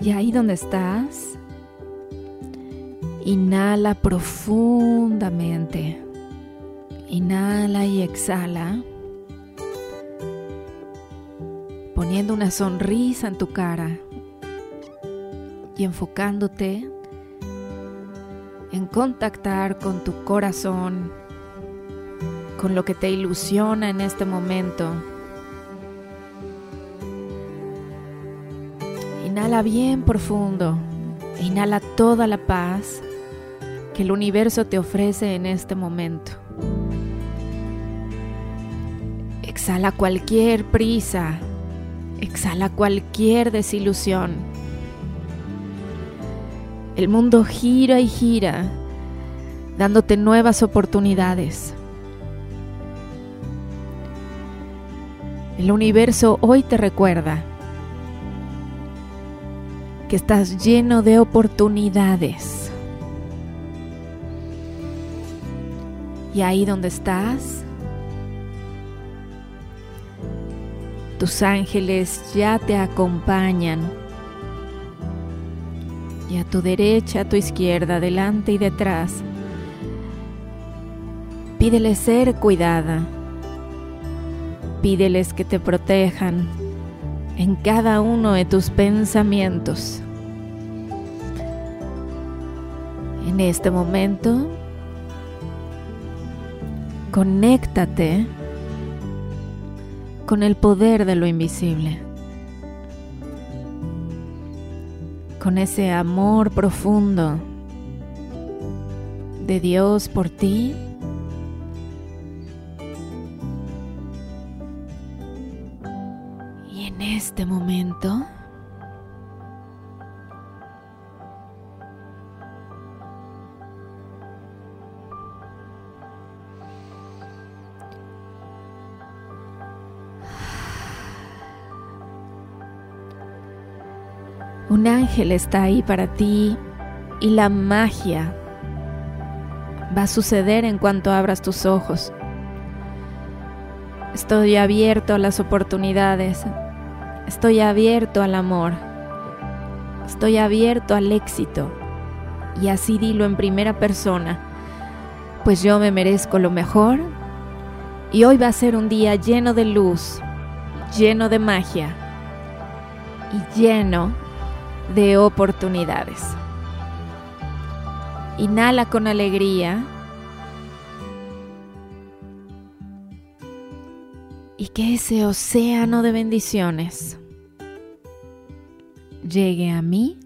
Y ahí donde estás, inhala profundamente. Inhala y exhala, poniendo una sonrisa en tu cara y enfocándote en contactar con tu corazón, con lo que te ilusiona en este momento. Inhala bien profundo. Inhala toda la paz que el universo te ofrece en este momento. Exhala cualquier prisa. Exhala cualquier desilusión. El mundo gira y gira, dándote nuevas oportunidades. El universo hoy te recuerda que estás lleno de oportunidades. Y ahí donde estás, tus ángeles ya te acompañan. Y a tu derecha, a tu izquierda, adelante y detrás, pídeles ser cuidada. Pídeles que te protejan en cada uno de tus pensamientos. En este momento, conéctate con el poder de lo invisible, con ese amor profundo de Dios por ti este momento Un ángel está ahí para ti y la magia va a suceder en cuanto abras tus ojos. Estoy abierto a las oportunidades, Estoy abierto al amor. Estoy abierto al éxito. Y así dilo en primera persona, pues yo me merezco lo mejor y hoy va a ser un día lleno de luz, lleno de magia y lleno de oportunidades. Inhala con alegría y que ese océano de bendiciones llegue a mí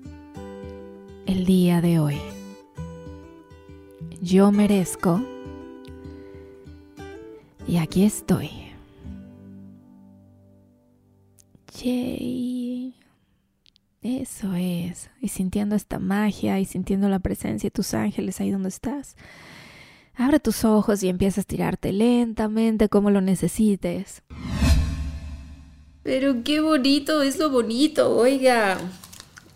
el día de hoy. Yo merezco y aquí estoy. Yay. Eso es. Y sintiendo esta magia y sintiendo la presencia de tus ángeles ahí donde estás. Abre tus ojos y empieza a estirarte lentamente como lo necesites. Pero qué bonito es lo bonito, oiga.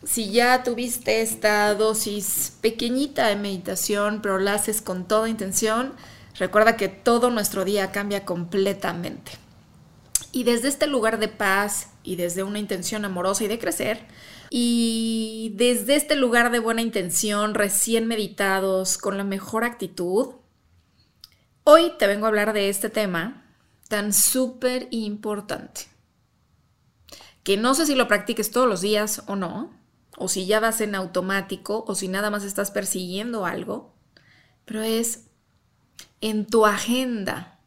Si ya tuviste esta dosis pequeñita de meditación, pero la haces con toda intención, recuerda que todo nuestro día cambia completamente. Y desde este lugar de paz y desde una intención amorosa y de crecer, y desde este lugar de buena intención, recién meditados, con la mejor actitud, hoy te vengo a hablar de este tema tan súper importante que no sé si lo practiques todos los días o no, o si ya vas en automático, o si nada más estás persiguiendo algo, pero es en tu agenda.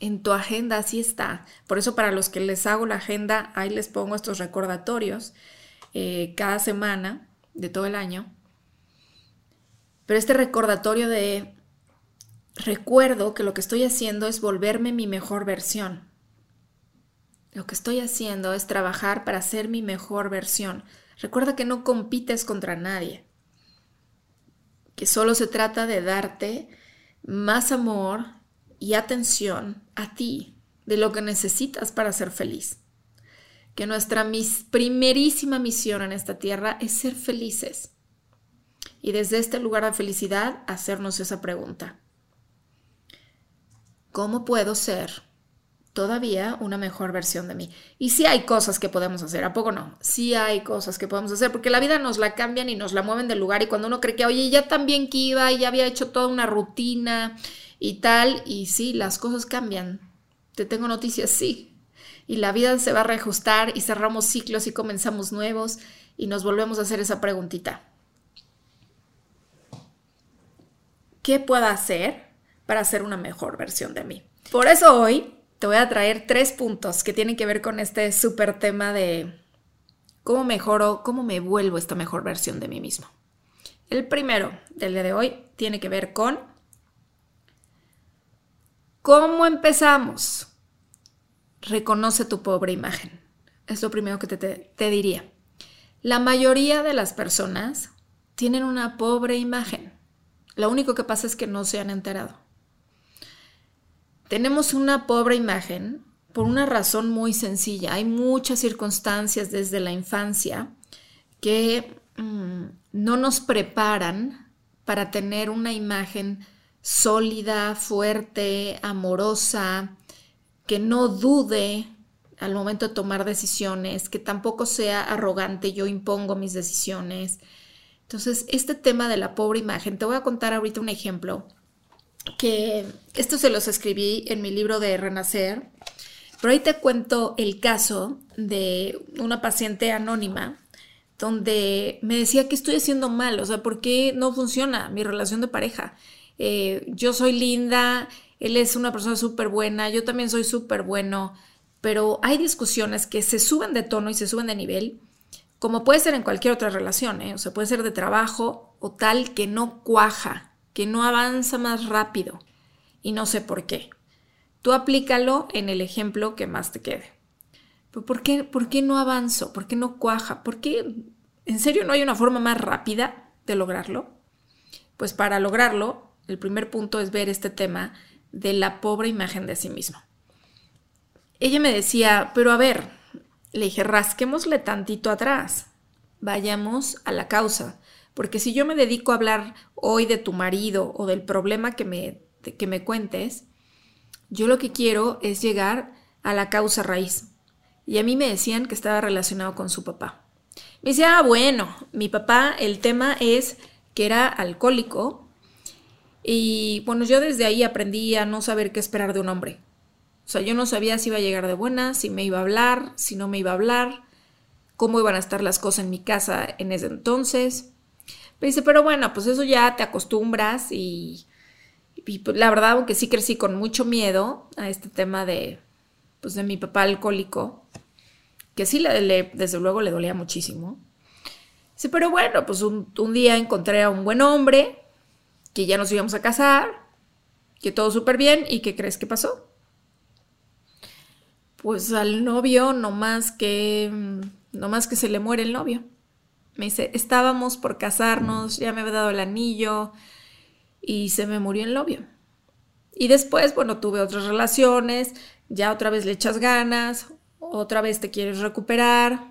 En tu agenda así está. Por eso para los que les hago la agenda, ahí les pongo estos recordatorios eh, cada semana de todo el año. Pero este recordatorio de recuerdo que lo que estoy haciendo es volverme mi mejor versión. Lo que estoy haciendo es trabajar para ser mi mejor versión. Recuerda que no compites contra nadie, que solo se trata de darte más amor y atención a ti, de lo que necesitas para ser feliz. Que nuestra primerísima misión en esta tierra es ser felices. Y desde este lugar de felicidad hacernos esa pregunta. ¿Cómo puedo ser todavía una mejor versión de mí. Y sí hay cosas que podemos hacer, ¿a poco no? Sí hay cosas que podemos hacer, porque la vida nos la cambian y nos la mueven del lugar y cuando uno cree que, oye, ya también que iba y ya había hecho toda una rutina y tal, y sí, las cosas cambian. Te tengo noticias, sí. Y la vida se va a reajustar y cerramos ciclos y comenzamos nuevos y nos volvemos a hacer esa preguntita. ¿Qué puedo hacer para ser una mejor versión de mí? Por eso hoy te voy a traer tres puntos que tienen que ver con este súper tema de cómo mejoro, cómo me vuelvo esta mejor versión de mí mismo. El primero del día de hoy tiene que ver con cómo empezamos. Reconoce tu pobre imagen. Es lo primero que te, te diría. La mayoría de las personas tienen una pobre imagen. Lo único que pasa es que no se han enterado. Tenemos una pobre imagen por una razón muy sencilla. Hay muchas circunstancias desde la infancia que mm, no nos preparan para tener una imagen sólida, fuerte, amorosa, que no dude al momento de tomar decisiones, que tampoco sea arrogante, yo impongo mis decisiones. Entonces, este tema de la pobre imagen, te voy a contar ahorita un ejemplo que esto se los escribí en mi libro de Renacer, pero ahí te cuento el caso de una paciente anónima donde me decía que estoy haciendo mal, o sea, ¿por qué no funciona mi relación de pareja? Eh, yo soy linda, él es una persona súper buena, yo también soy súper bueno, pero hay discusiones que se suben de tono y se suben de nivel, como puede ser en cualquier otra relación, ¿eh? o sea, puede ser de trabajo o tal que no cuaja, que no avanza más rápido y no sé por qué. Tú aplícalo en el ejemplo que más te quede. ¿por qué, ¿Por qué no avanzo? ¿Por qué no cuaja? ¿Por qué en serio no hay una forma más rápida de lograrlo? Pues para lograrlo, el primer punto es ver este tema de la pobre imagen de sí mismo. Ella me decía, pero a ver, le dije, rasquémosle tantito atrás, vayamos a la causa. Porque si yo me dedico a hablar hoy de tu marido o del problema que me, que me cuentes, yo lo que quiero es llegar a la causa raíz. Y a mí me decían que estaba relacionado con su papá. Me decía, ah, bueno, mi papá, el tema es que era alcohólico. Y bueno, yo desde ahí aprendí a no saber qué esperar de un hombre. O sea, yo no sabía si iba a llegar de buena, si me iba a hablar, si no me iba a hablar, cómo iban a estar las cosas en mi casa en ese entonces. Me dice, pero bueno, pues eso ya te acostumbras y, pues, la verdad, aunque sí crecí con mucho miedo a este tema de, pues de mi papá alcohólico, que sí, le, desde luego le dolía muchísimo. Dice, pero bueno, pues un, un día encontré a un buen hombre, que ya nos íbamos a casar, que todo súper bien, ¿y qué crees que pasó? Pues al novio, no más que, no más que se le muere el novio. Me dice, estábamos por casarnos, ya me había dado el anillo y se me murió el novio. Y después, bueno, tuve otras relaciones, ya otra vez le echas ganas, otra vez te quieres recuperar.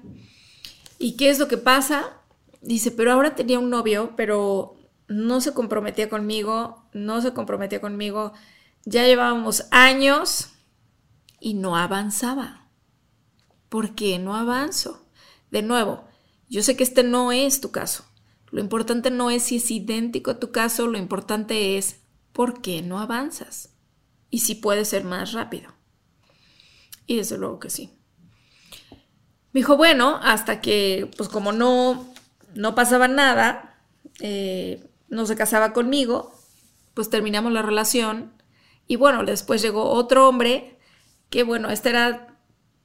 ¿Y qué es lo que pasa? Dice, pero ahora tenía un novio, pero no se comprometía conmigo, no se comprometía conmigo. Ya llevábamos años y no avanzaba. ¿Por qué no avanzo? De nuevo, yo sé que este no es tu caso. Lo importante no es si es idéntico a tu caso, lo importante es por qué no avanzas y si puede ser más rápido. Y desde luego que sí. Me dijo, bueno, hasta que, pues como no, no pasaba nada, eh, no se casaba conmigo, pues terminamos la relación. Y bueno, después llegó otro hombre, que bueno, este era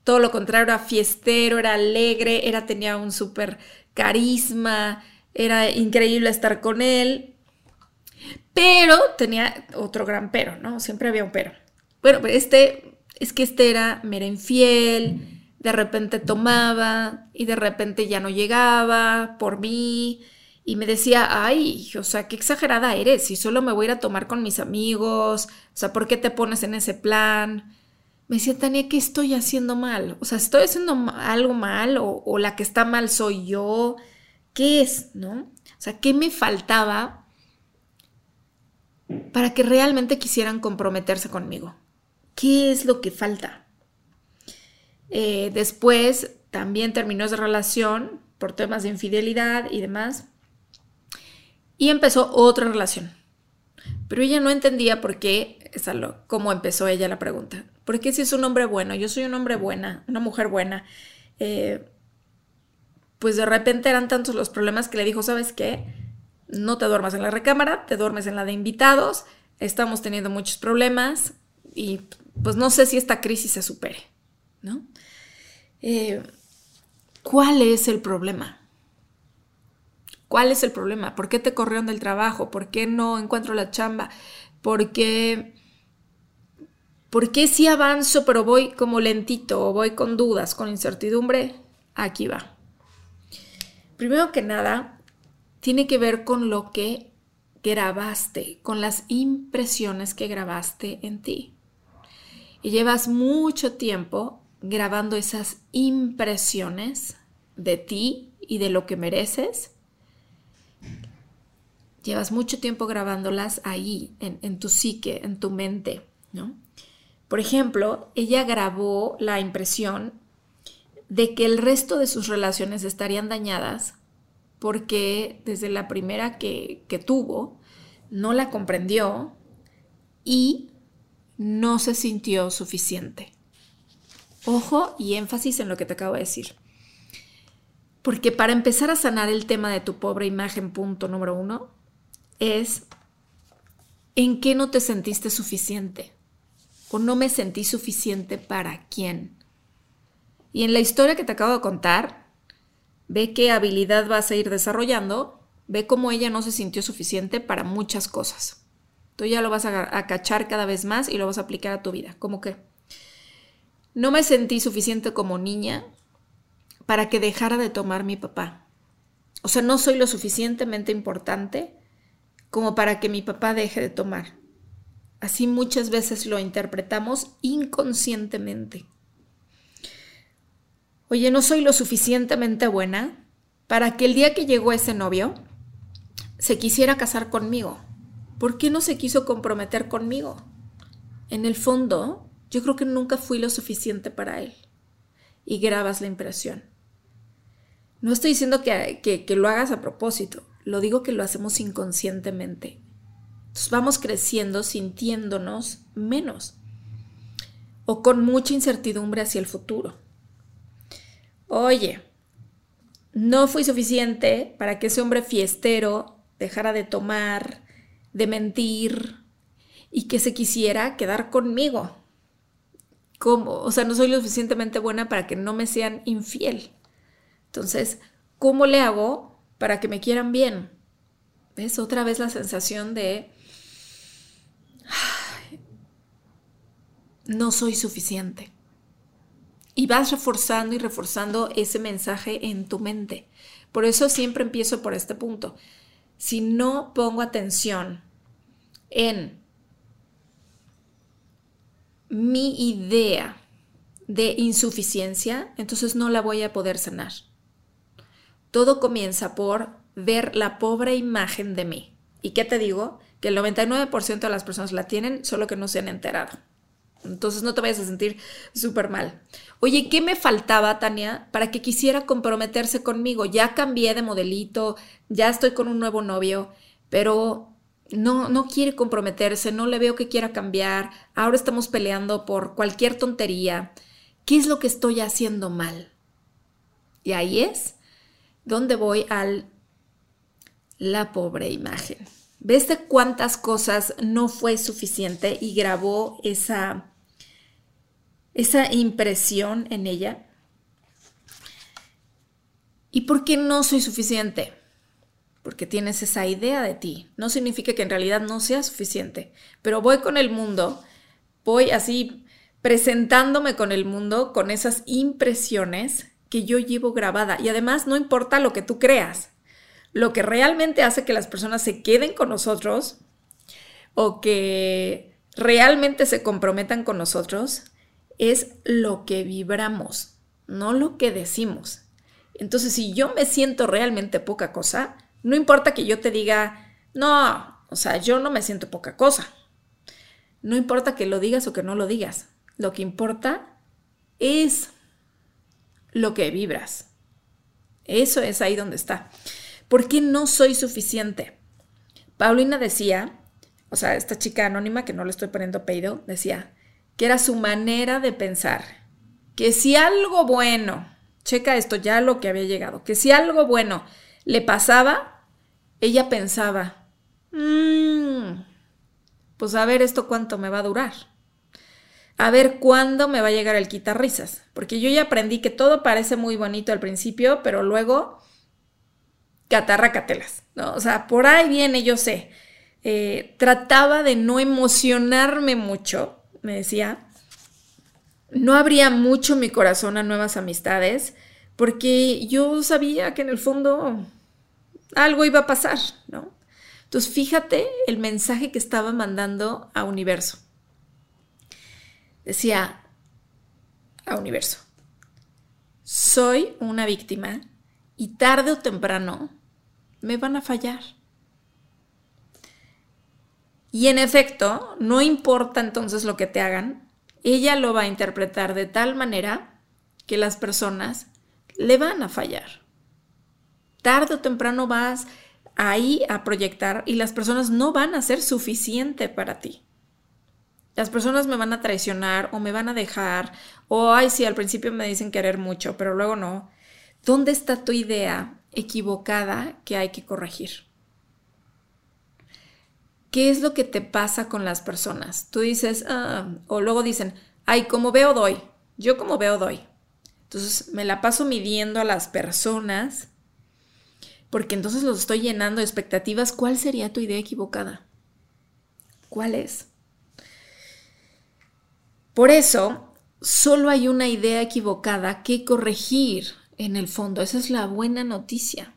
todo lo contrario, era fiestero, era alegre, era, tenía un súper carisma, era increíble estar con él, pero tenía otro gran pero, ¿no? Siempre había un pero. Bueno, este, es que este era, me era infiel, de repente tomaba y de repente ya no llegaba por mí y me decía, ay, o sea, qué exagerada eres, si solo me voy a ir a tomar con mis amigos, o sea, ¿por qué te pones en ese plan? Me decía, Tania, ¿qué estoy haciendo mal? O sea, ¿estoy haciendo algo mal o, la que está mal soy yo? ¿Qué es? ¿No? O sea, ¿qué me faltaba para que realmente quisieran comprometerse conmigo? ¿Qué es lo que falta? Eh, después también terminó esa relación por temas de infidelidad y demás. Y empezó otra relación. Pero ella no entendía por qué, es cómo empezó ella la pregunta. ¿Por qué si es un hombre bueno? Yo soy un hombre buena, una mujer buena. Eh, pues de repente eran tantos los problemas que le dijo, ¿sabes qué? No te duermas en la recámara, te duermes en la de invitados, estamos teniendo muchos problemas y pues no sé si esta crisis se supere, ¿no? Eh, ¿Cuál es el problema? ¿Cuál es el problema? ¿Por qué te corrieron del trabajo? ¿Por qué no encuentro la chamba? ¿Por qué, ¿Por qué si avanzo pero voy como lentito o voy con dudas, con incertidumbre? Aquí va. Primero que nada, tiene que ver con lo que grabaste, con las impresiones que grabaste en ti. Y llevas mucho tiempo grabando esas impresiones de ti y de lo que mereces llevas mucho tiempo grabándolas ahí, en, tu psique, en tu mente, ¿no? Por ejemplo, ella grabó la impresión de que el resto de sus relaciones estarían dañadas porque desde la primera que, que tuvo no la comprendió y no se sintió suficiente. Ojo y énfasis en lo que te acabo de decir. Porque para empezar a sanar el tema de tu pobre imagen, punto número uno, es en qué no te sentiste suficiente o no me sentí suficiente para quién. Y en la historia que te acabo de contar, ve qué habilidad vas a ir desarrollando, ve cómo ella no se sintió suficiente para muchas cosas. Tú ya lo vas a, a cachar cada vez más y lo vas a aplicar a tu vida. Como que no me sentí suficiente como niña para que dejara de tomar mi papá. O sea, no soy lo suficientemente importante como para que mi papá deje de tomar. Así muchas veces lo interpretamos inconscientemente. Oye, no soy lo suficientemente buena para que el día que llegó ese novio se quisiera casar conmigo. ¿Por qué no se quiso comprometer conmigo? En el fondo, yo creo que nunca fui lo suficiente para él. Y grabas la impresión. No estoy diciendo que, que lo hagas a propósito. Lo digo que lo hacemos inconscientemente. Vamos creciendo sintiéndonos menos o con mucha incertidumbre hacia el futuro. Oye, no fui suficiente para que ese hombre fiestero dejara de tomar, de mentir y que se quisiera quedar conmigo. ¿Cómo? O sea, no soy lo suficientemente buena para que no me sean infiel. Entonces, ¿cómo le hago para que me quieran bien. ¿Ves? Otra vez la sensación de no soy suficiente. Y vas reforzando y reforzando ese mensaje en tu mente. Por eso siempre empiezo por este punto. Si no pongo atención en mi idea de insuficiencia, entonces no la voy a poder sanar. Todo comienza por ver la pobre imagen de mí. ¿Y qué te digo? Que el 99% de las personas la tienen, solo que no se han enterado. Entonces no te vayas a sentir súper mal. Oye, ¿qué me faltaba, Tania, para que quisiera comprometerse conmigo? Ya cambié de modelito, ya estoy con un nuevo novio, pero no, no quiere comprometerse, no le veo que quiera cambiar, ahora estamos peleando por cualquier tontería. ¿Qué es lo que estoy haciendo mal? Y ahí es ¿Dónde voy al la pobre imagen. ¿Ves de cuántas cosas no fue suficiente y grabó esa, esa impresión en ella? ¿Y por qué no soy suficiente? Porque tienes esa idea de ti. No significa que en realidad no sea suficiente, pero voy con el mundo, voy así presentándome con el mundo con esas impresiones que yo llevo grabada. Y además no importa lo que tú creas. Lo que realmente hace que las personas se queden con nosotros o que realmente se comprometan con nosotros es lo que vibramos, no lo que decimos. Entonces, si yo me siento realmente poca cosa, no importa que yo te diga, no, o sea, yo no me siento poca cosa. No importa que lo digas o que no lo digas. Lo que importa es lo que vibras. Eso es ahí donde está. ¿Por qué no soy suficiente? Paulina decía, o sea, esta chica anónima que no le estoy poniendo apellido, decía que era su manera de pensar, que si algo bueno, checa esto ya lo que había llegado, que si algo bueno le pasaba, ella pensaba, mmm, pues a ver esto cuánto me va a durar. A ver cuándo me va a llegar el quitar risas. Porque yo ya aprendí que todo parece muy bonito al principio, pero luego catarracatelas, ¿no? O sea, por ahí viene, yo sé. Eh, trataba de no emocionarme mucho, me decía. No abría mucho mi corazón a nuevas amistades, porque yo sabía que en el fondo algo iba a pasar, ¿no? Entonces, fíjate el mensaje que estaba mandando a Universo. Decía a Universo, soy una víctima y tarde o temprano me van a fallar. Y en efecto, no importa entonces lo que te hagan, ella lo va a interpretar de tal manera que las personas le van a fallar. Tarde o temprano vas ahí a proyectar y las personas no van a ser suficiente para ti. Las personas me van a traicionar o me van a dejar o, ay, sí, al principio me dicen querer mucho, pero luego no. ¿Dónde está tu idea equivocada que hay que corregir? ¿Qué es lo que te pasa con las personas? Tú dices, ah", o luego dicen, ay, como veo doy, yo como veo doy. Entonces me la paso midiendo a las personas porque entonces los estoy llenando de expectativas. ¿Cuál sería tu idea equivocada? ¿Cuál es? Por eso, solo hay una idea equivocada que corregir en el fondo. Esa es la buena noticia.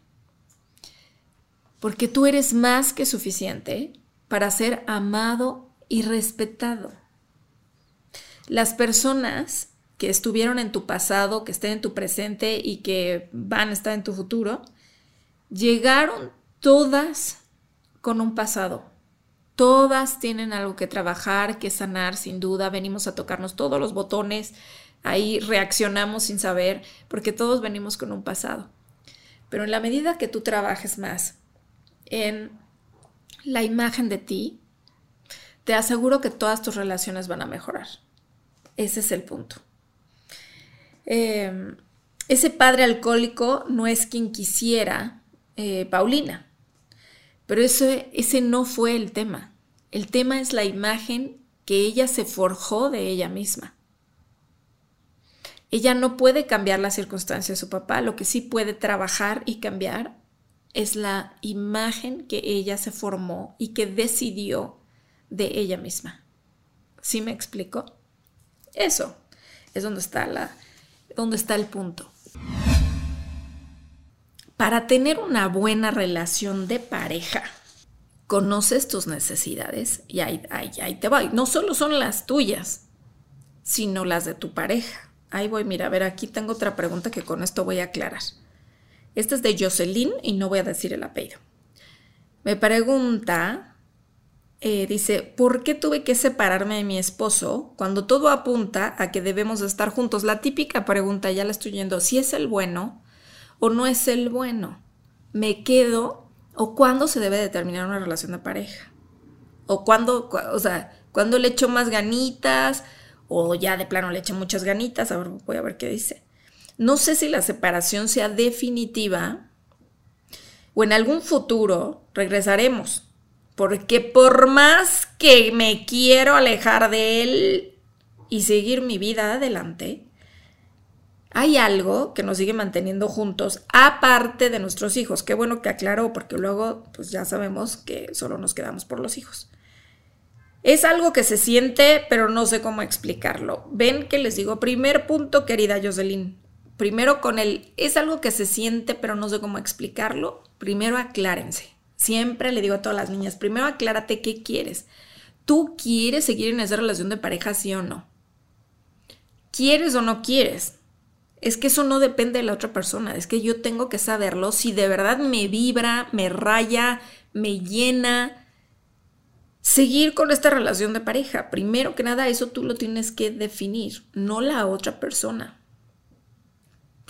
Porque tú eres más que suficiente para ser amado y respetado. Las personas que estuvieron en tu pasado, que estén en tu presente y que van a estar en tu futuro, llegaron todas con un pasado. Todas tienen algo que trabajar, que sanar, sin duda. Venimos a tocarnos todos los botones, ahí reaccionamos sin saber, porque todos venimos con un pasado. Pero en la medida que tú trabajes más en la imagen de ti, te aseguro que todas tus relaciones van a mejorar. Ese es el punto. Em, ese padre alcohólico no es quien quisiera eh, Paulina. Pero ese, ese no fue el tema. El tema es la imagen que ella se forjó de ella misma. Ella no puede cambiar las circunstancias de su papá, lo que sí puede trabajar y cambiar es la imagen que ella se formó y que decidió de ella misma. ¿Sí me explico? Eso es donde está, la, donde está el punto para tener una buena relación de pareja, conoces tus necesidades y ahí, te voy. No solo son las tuyas, sino las de tu pareja. Ahí voy, mira, a ver, aquí tengo otra pregunta que con esto voy a aclarar. Esta es de Jocelyn y no voy a decir el apellido. Me pregunta, eh, dice, ¿por qué tuve que separarme de mi esposo cuando todo apunta a que debemos estar juntos? La típica pregunta, ya la estoy yendo, si es el bueno, o no es el bueno. Me quedo o cuándo se debe determinar una relación de pareja. O cuándo, o sea, cuándo le echo más ganitas o ya de plano le echo muchas ganitas. A ver, voy a ver qué dice. No sé si la separación sea definitiva o en algún futuro regresaremos. Porque por más que me quiero alejar de él y seguir mi vida adelante, hay algo que nos sigue manteniendo juntos, aparte de nuestros hijos. Qué bueno que aclaró, porque luego pues ya sabemos que solo nos quedamos por los hijos. Es algo que se siente, pero no sé cómo explicarlo. Ven que les digo, primer punto, querida Jocelyn. Primero con el, es algo que se siente, pero no sé cómo explicarlo. Primero aclárense. Siempre le digo a todas las niñas, primero aclárate qué quieres. ¿Tú quieres seguir en esa relación de pareja, sí o no? ¿Quieres o no quieres? Es que eso no depende de la otra persona, es que yo tengo que saberlo si de verdad me vibra, me raya, me llena. Seguir con esta relación de pareja, primero que nada eso tú lo tienes que definir, no la otra persona.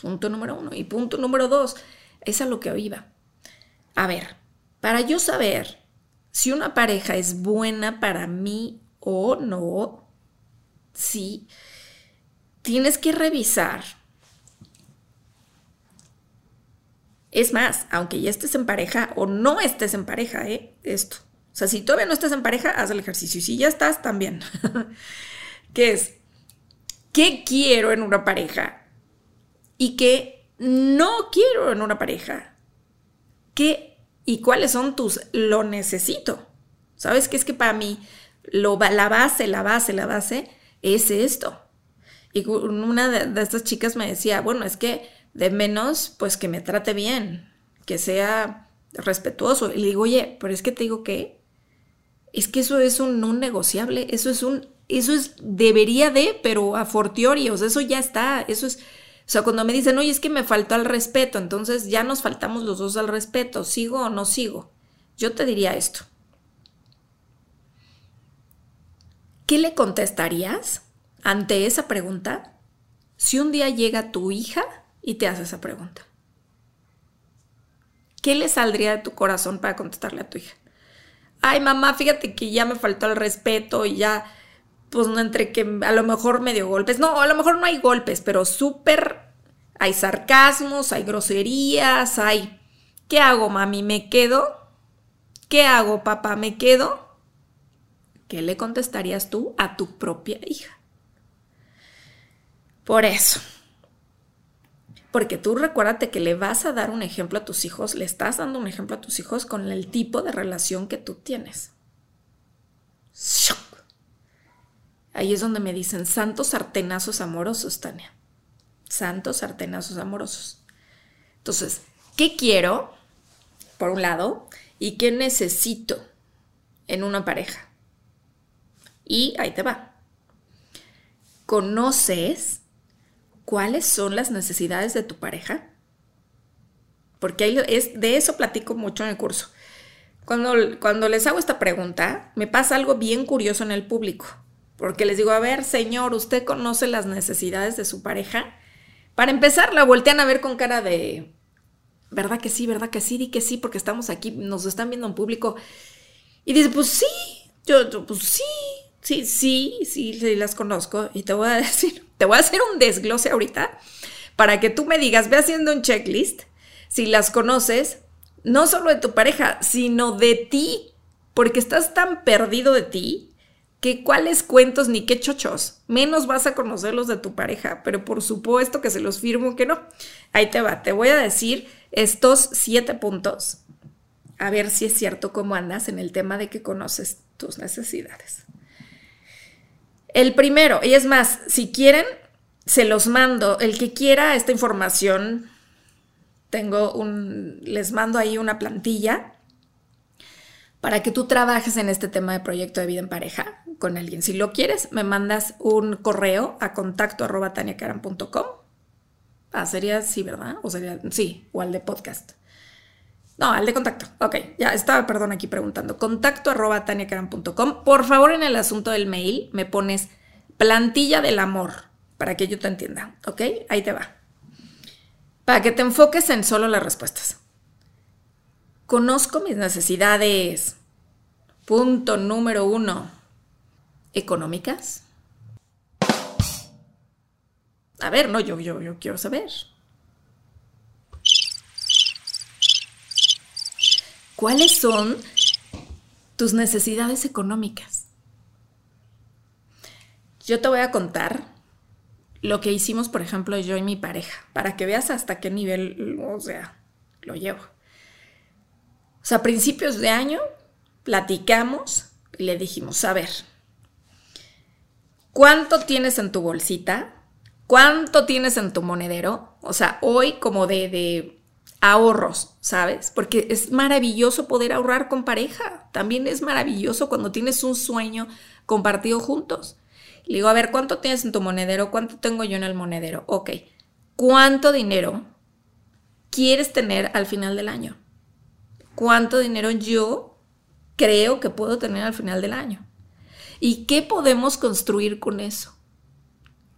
Punto número uno. Y punto número dos, es a lo que iba. A ver, para yo saber si una pareja es buena para mí o no, sí, tienes que revisar. Es más, aunque ya estés en pareja o no estés en pareja, ¿eh? Esto. O sea, si todavía no estás en pareja, haz el ejercicio. Y si ya estás, también. ¿Qué es? ¿Qué quiero en una pareja? Y qué no quiero en una pareja. ¿Qué y cuáles son tus lo necesito? ¿Sabes qué es que para mí lo, la base, la base, la base es esto? Y una de, estas chicas me decía, bueno, es que de menos, pues que me trate bien, que sea respetuoso. Y le digo, oye, pero es que te digo que es que eso es un no negociable, eso es un, eso es, debería de, pero a fortiori, o sea, eso ya está, eso es, sea, cuando me dicen, oye, es que me faltó al respeto, entonces ya nos faltamos los dos al respeto, ¿sigo o no sigo? Yo te diría esto. ¿Qué le contestarías ante esa pregunta si un día llega tu hija y te hace esa pregunta? ¿Qué le saldría de tu corazón para contestarle a tu hija? Ay, mamá, fíjate que ya me faltó el respeto y ya, pues no entre que a lo mejor me dio golpes. No, a lo mejor no hay golpes, pero súper hay sarcasmos, hay groserías, hay... ¿Qué hago, mami? ¿Me quedo? ¿Qué hago, papá? ¿Me quedo? ¿Qué le contestarías tú a tu propia hija? Por eso. Porque tú recuérdate que le vas a dar un ejemplo a tus hijos, le estás dando un ejemplo a tus hijos con el tipo de relación que tú tienes. Ahí es donde me dicen santos sartenazos amorosos, Tania. Santos sartenazos amorosos. Entonces, ¿qué quiero? Por un lado, y qué necesito en una pareja. Y ahí te va. ¿Conoces cuáles son las necesidades de tu pareja? Porque de eso platico mucho en el curso. Cuando, cuando les hago esta pregunta, me pasa algo bien curioso en el público. Porque les digo, a ver, señor, ¿usted conoce las necesidades de su pareja? Para empezar, la voltean a ver con cara de, ¿verdad que sí? ¿Verdad que sí? Di que sí, porque estamos aquí, nos están viendo en público. Y dice, pues sí, yo, pues sí, sí, sí, sí, sí, las conozco. Y te voy a decir, te voy a hacer un desglose ahorita para que tú me digas, ve haciendo un checklist si las conoces, no solo de tu pareja, sino de ti, porque estás tan perdido de ti que cuáles cuentos ni qué chochos, menos vas a conocerlos de tu pareja, pero por supuesto que se los firmo que no. Ahí te va, te voy a decir estos siete puntos, a ver si es cierto cómo andas en el tema de que conoces tus necesidades. El primero, y es más, si quieren, se los mando. El que quiera esta información, tengo un, les mando ahí una plantilla para que tú trabajes en este tema de proyecto de vida en pareja con alguien. Si lo quieres, me mandas un correo a contacto arroba. Ah, sería sí, ¿verdad? O sería sí, o al de podcast. No, al de contacto. Ok, ya estaba, perdón, aquí preguntando. Contacto arroba. Por favor, en el asunto del mail me pones plantilla del amor para que yo te entienda. Ok, ahí te va. Para que te enfoques en solo las respuestas. Conozco mis necesidades. Punto número uno. Económicas. A ver, no, yo, yo, yo quiero saber. ¿Cuáles son tus necesidades económicas? Yo te voy a contar lo que hicimos, por ejemplo, yo y mi pareja, para que veas hasta qué nivel, o sea, lo llevo. O sea, a principios de año platicamos y le dijimos, a ver, ¿cuánto tienes en tu bolsita? ¿Cuánto tienes en tu monedero? O sea, hoy como de, de ahorros, ¿sabes? Porque es maravilloso poder ahorrar con pareja. También es maravilloso cuando tienes un sueño compartido juntos. Le digo, a ver, ¿cuánto tienes en tu monedero? ¿Cuánto tengo yo en el monedero? Ok, ¿cuánto dinero quieres tener al final del año? ¿Cuánto dinero yo creo que puedo tener al final del año? ¿Y qué podemos construir con eso?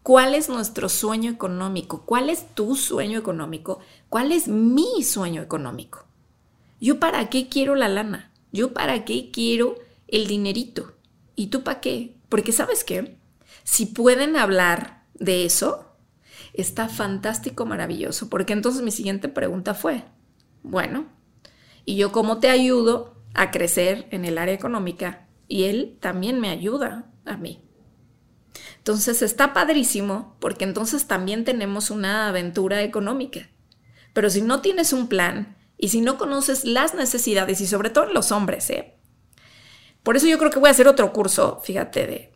¿Cuál es nuestro sueño económico? ¿Cuál es tu sueño económico? ¿Cuál es mi sueño económico? ¿Yo para qué quiero la lana? ¿Yo para qué quiero el dinerito? ¿Y tú para qué? Porque sabes qué? Si pueden hablar de eso, está fantástico, maravilloso. Porque entonces mi siguiente pregunta fue, bueno, ¿y yo cómo te ayudo a crecer en el área económica? Y él también me ayuda a mí. Entonces está padrísimo porque entonces también tenemos una aventura económica. Pero si no tienes un plan y si no conoces las necesidades y sobre todo los hombres, ¿eh? Por eso yo creo que voy a hacer otro curso, fíjate, de,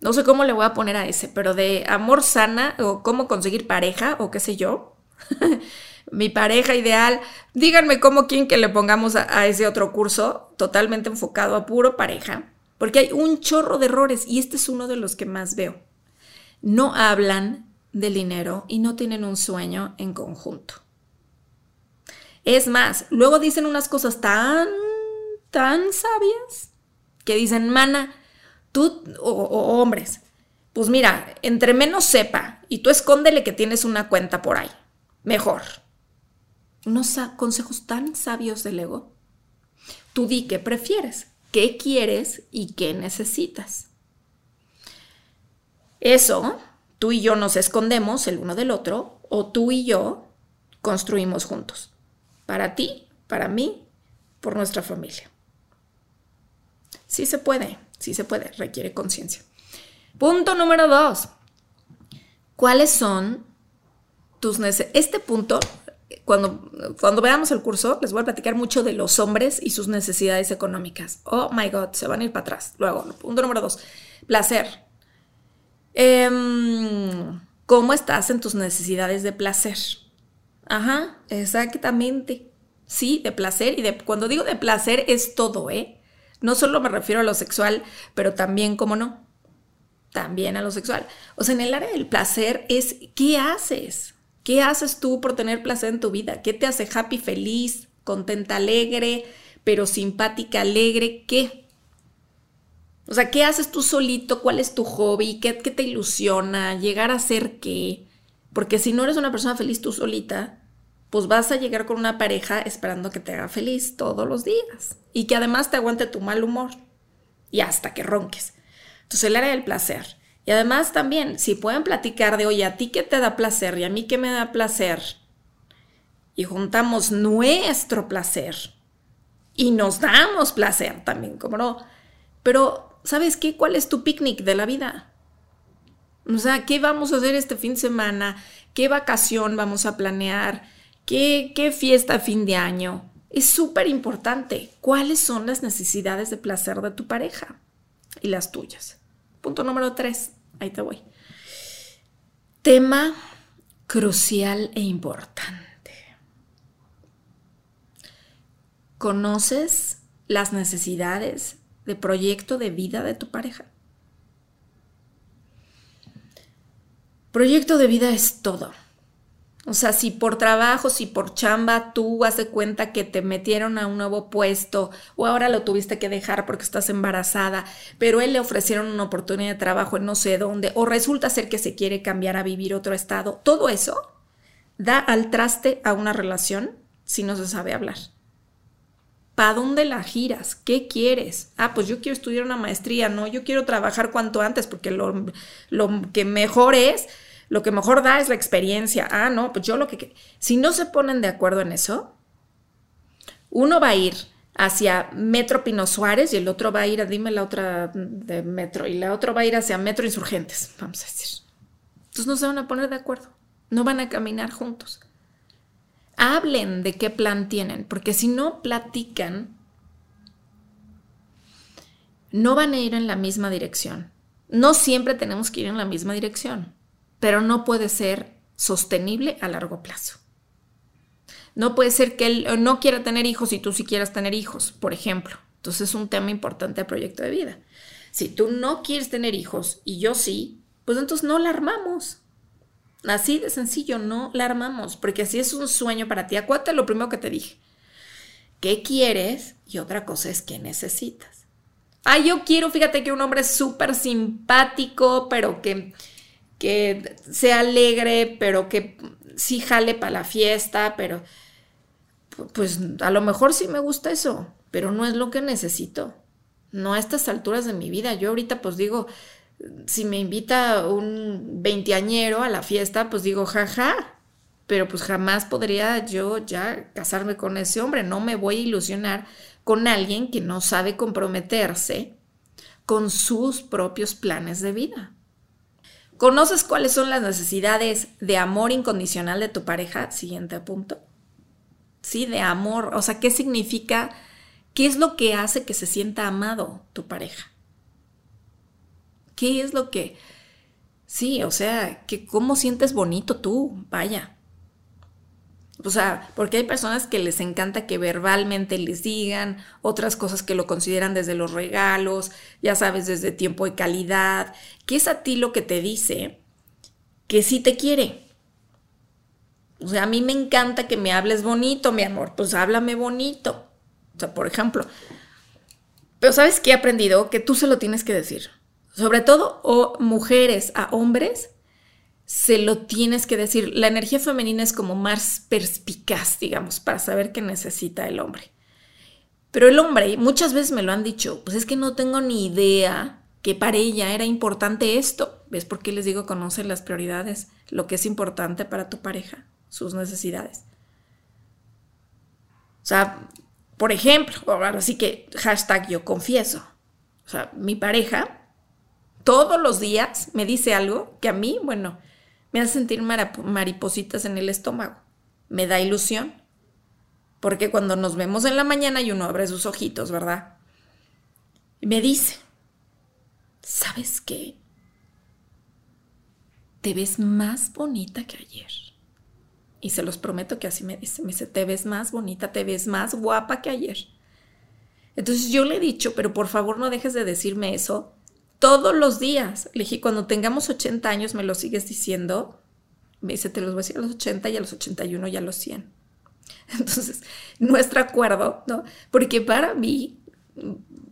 no sé cómo le voy a poner a ese, pero de amor sana o cómo conseguir pareja o qué sé yo. Mi pareja ideal. Díganme cómo quieren que le pongamos a ese otro curso totalmente enfocado a puro pareja porque hay un chorro de errores y este es uno de los que más veo. No hablan del dinero y no tienen un sueño en conjunto. Es más, luego dicen unas cosas tan, tan sabias que dicen, mana, tú o, hombres, pues mira, entre menos sepa y tú escóndele que tienes una cuenta por ahí, mejor. Unos consejos tan sabios del ego. Tú di qué prefieres, qué quieres y qué necesitas. Eso, tú y yo nos escondemos el uno del otro o tú y yo construimos juntos. Para ti, para mí, por nuestra familia. Sí se puede, sí se puede, requiere conciencia. Punto número dos. ¿Cuáles son tus necesidades? Este punto cuando, cuando veamos el curso, les voy a platicar mucho de los hombres y sus necesidades económicas. Oh my God, se van a ir para atrás. Luego, punto número dos, placer. Em, ¿Cómo estás en tus necesidades de placer? Ajá, exactamente. Sí, de placer. Y de, cuando digo de placer es todo, ¿eh? No solo me refiero a lo sexual, pero también, ¿cómo no? También a lo sexual. O sea, en el área del placer es, ¿qué haces? ¿Qué haces tú por tener placer en tu vida? ¿Qué te hace happy, feliz, contenta, alegre, pero simpática, alegre? ¿Qué? O sea, ¿qué haces tú solito? ¿Cuál es tu hobby? ¿Qué, te ilusiona? ¿Llegar a ser qué? Porque si no eres una persona feliz tú solita, pues vas a llegar con una pareja esperando que te haga feliz todos los días y que además te aguante tu mal humor y hasta que ronques. Entonces el área del placer y además también, si pueden platicar de, oye, a ti qué te da placer y a mí qué me da placer, y juntamos nuestro placer y nos damos placer también, como no. Pero, ¿sabes qué? ¿Cuál es tu picnic de la vida? O sea, ¿qué vamos a hacer este fin de semana? ¿Qué vacación vamos a planear? ¿Qué, qué fiesta fin de año? Es súper importante. ¿Cuáles son las necesidades de placer de tu pareja y las tuyas? Punto número tres ahí te voy. Tema crucial e importante. ¿Conoces las necesidades de proyecto de vida de tu pareja? Proyecto de vida es todo. O sea, si por trabajo, si por chamba tú haces cuenta que te metieron a un nuevo puesto o ahora lo tuviste que dejar porque estás embarazada, pero él le ofrecieron una oportunidad de trabajo en no sé dónde, o resulta ser que se quiere cambiar a vivir otro estado, todo eso da al traste a una relación si no se sabe hablar. ¿Para dónde la giras? ¿Qué quieres? Ah, pues yo quiero estudiar una maestría, no, yo quiero trabajar cuanto antes porque lo, lo que mejor es lo que mejor da es la experiencia. Ah, no, pues yo lo que... Si no se ponen de acuerdo en eso, uno va a ir hacia Metro Pino Suárez y el otro va a ir, a, dime la otra de Metro, y la otra va a ir hacia Metro Insurgentes, vamos a decir. Entonces no se van a poner de acuerdo, no van a caminar juntos. Hablen de qué plan tienen, porque si no platican, no van a ir en la misma dirección. No siempre tenemos que ir en la misma dirección pero no puede ser sostenible a largo plazo. No puede ser que él no quiera tener hijos y tú sí quieras tener hijos, por ejemplo. Entonces es un tema importante al proyecto de vida. Si tú no quieres tener hijos y yo sí, pues entonces no la armamos. Así de sencillo, no la armamos, porque así es un sueño para ti. Acuérdate lo primero que te dije. ¿Qué quieres? Y otra cosa es qué necesitas. Ah, yo quiero, fíjate que un hombre súper simpático, pero que que sea alegre, pero que sí jale para la fiesta, pero pues a lo mejor sí me gusta eso, pero no es lo que necesito. No a estas alturas de mi vida. Yo ahorita pues digo, si me invita un veinteañero a la fiesta, pues digo, jaja, pero pues jamás podría yo ya casarme con ese hombre. No me voy a ilusionar con alguien que no sabe comprometerse con sus propios planes de vida. ¿Conoces cuáles son las necesidades de amor incondicional de tu pareja? Siguiente punto. Sí, de amor. O sea, ¿qué significa? ¿Qué es lo que hace que se sienta amado tu pareja? ¿Qué es lo que... Sí, o sea, que cómo sientes bonito tú, vaya. O sea, porque hay personas que les encanta que verbalmente les digan, otras cosas que lo consideran desde los regalos, ya sabes, desde tiempo de calidad, que es a ti lo que te dice que sí te quiere. O sea, a mí me encanta que me hables bonito, mi amor, pues háblame bonito. O sea, por ejemplo. Pero ¿sabes qué he aprendido? Que tú se lo tienes que decir. Sobre todo o mujeres a hombres se lo tienes que decir. La energía femenina es como más perspicaz, digamos, para saber qué necesita el hombre. Pero el hombre, muchas veces me lo han dicho, pues es que no tengo ni idea que para ella era importante esto. ¿Ves por qué les digo conoce las prioridades, lo que es importante para tu pareja, sus necesidades? O sea, por ejemplo, ahora sí que hashtag yo confieso. O sea, mi pareja todos los días me dice algo que a mí, bueno, me hace sentir maripositas en el estómago. Me da ilusión. Porque cuando nos vemos en la mañana y uno abre sus ojitos, ¿verdad? Y me dice, ¿sabes qué? Te ves más bonita que ayer. Y se los prometo que así me dice. Me dice, te ves más bonita, te ves más guapa que ayer. Entonces yo le he dicho, pero por favor no dejes de decirme eso todos los días. Le dije, cuando tengamos 80 años me lo sigues diciendo. Me dice, te los voy a decir a los 80 y a los 81 y a los 100. Entonces, nuestro acuerdo, ¿no? Porque para mí,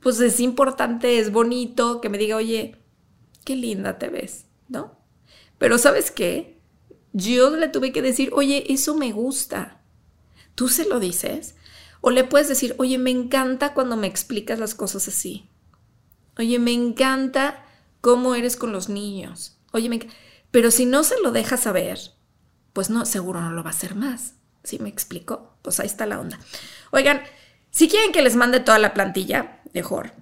pues es importante, es bonito que me diga, oye, qué linda te ves, ¿no? Pero ¿sabes qué? Yo le tuve que decir, oye, eso me gusta. ¿Tú se lo dices? O le puedes decir, oye, me encanta cuando me explicas las cosas así. Oye, me encanta cómo eres con los niños. Oye, me pero si no se lo deja saber, pues no, seguro no lo va a hacer más. ¿Sí me explico? Pues ahí está la onda. Oigan, si quieren que les mande toda la plantilla, mejor.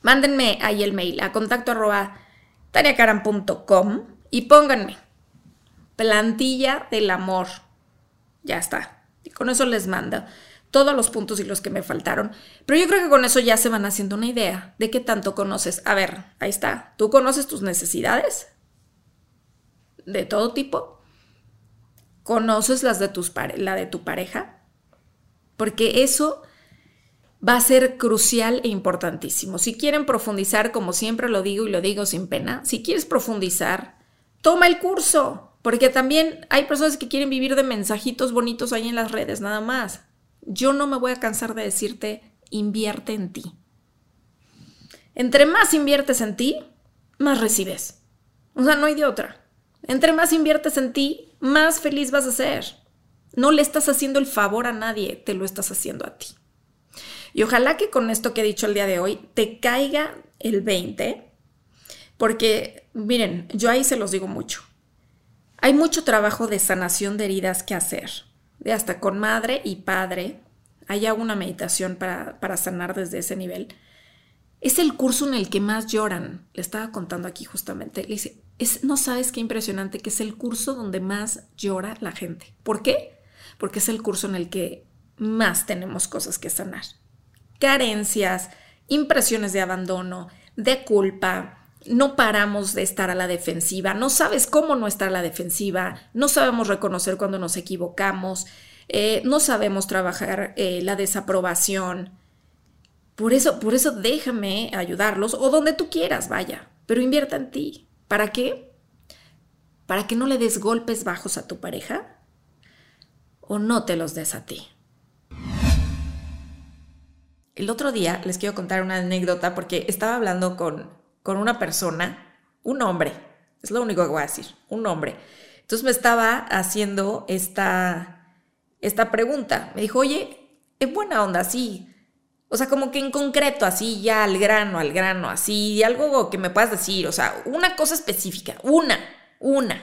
Mándenme ahí el mail a contacto arroba taniacaran.com y pónganme plantilla del amor. Ya está. Y con eso les mando todos los puntos y los que me faltaron. Pero yo creo que con eso ya se van haciendo una idea de qué tanto conoces. A ver, ahí está. ¿Tú conoces tus necesidades? De todo tipo. ¿Conoces las de tus la de tu pareja? Porque eso va a ser crucial e importantísimo. Si quieren profundizar, como siempre lo digo y lo digo sin pena, si quieres profundizar, toma el curso, porque también hay personas que quieren vivir de mensajitos bonitos ahí en las redes, nada más. Yo no me voy a cansar de decirte, invierte en ti. Entre más inviertes en ti, más recibes. O sea, no hay de otra. Entre más inviertes en ti, más feliz vas a ser. No le estás haciendo el favor a nadie, te lo estás haciendo a ti. Y ojalá que con esto que he dicho el día de hoy te caiga el 20, porque miren, yo ahí se los digo mucho. Hay mucho trabajo de sanación de heridas que hacer de hasta con madre y padre, hay una meditación para, para sanar desde ese nivel. Es el curso en el que más lloran. Le estaba contando aquí justamente. Le dice, es, no sabes qué impresionante que es el curso donde más llora la gente. ¿Por qué? Porque es el curso en el que más tenemos cosas que sanar. Carencias, impresiones de abandono, de culpa, no paramos de estar a la defensiva, no sabes cómo no estar a la defensiva, no sabemos reconocer cuando nos equivocamos, eh, no sabemos trabajar eh, la desaprobación. Por eso, por eso déjame ayudarlos o donde tú quieras, vaya, pero invierta en ti. ¿Para qué? Para que no le des golpes bajos a tu pareja o no te los des a ti. El otro día les quiero contar una anécdota porque estaba hablando con con una persona, un hombre, Es lo único que voy a decir, un nombre. Entonces me estaba haciendo esta, esta pregunta. Me dijo, oye, es buena onda, sí. O sea, como que en concreto, así ya al grano, al grano, así, algo que me puedas decir, o sea, una cosa específica, una, una.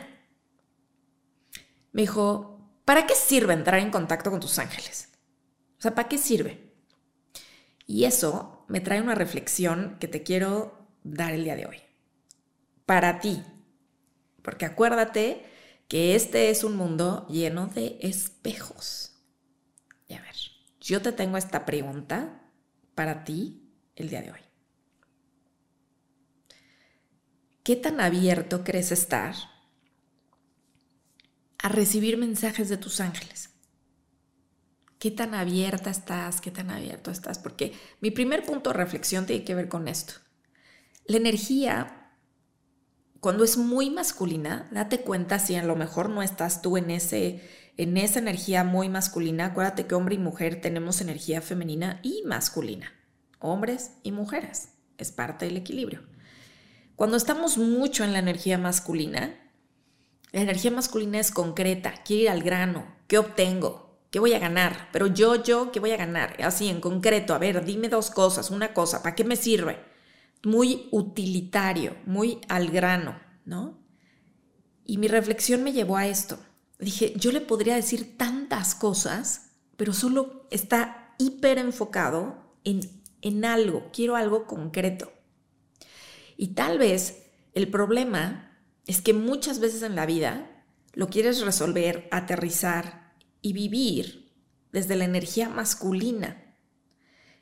Me dijo, ¿para qué sirve entrar en contacto con tus ángeles? O sea, ¿para qué sirve? Y eso me trae una reflexión que te quiero dar el día de hoy. Para ti. Porque acuérdate que este es un mundo lleno de espejos. Y a ver, yo te tengo esta pregunta para ti el día de hoy. ¿Qué tan abierto crees estar a recibir mensajes de tus ángeles? ¿Qué tan abierta estás? ¿Qué tan abierto estás? Porque mi primer punto de reflexión tiene que ver con esto. La energía, cuando es muy masculina, date cuenta si a lo mejor no estás tú en, ese, en esa energía muy masculina. Acuérdate que hombre y mujer tenemos energía femenina y masculina. Hombres y mujeres. Es parte del equilibrio. Cuando estamos mucho en la energía masculina, la energía masculina es concreta, quiere ir al grano, ¿qué obtengo? ¿Qué voy a ganar? Pero yo, yo, ¿qué voy a ganar? Así en concreto, a ver, dime dos cosas, una cosa, ¿para qué me sirve? Muy utilitario, muy al grano, ¿no? Y mi reflexión me llevó a esto. Dije, yo le podría decir tantas cosas, pero solo está hiper enfocado en, en algo, quiero algo concreto. Y tal vez el problema es que muchas veces en la vida lo quieres resolver, aterrizar, y vivir desde la energía masculina.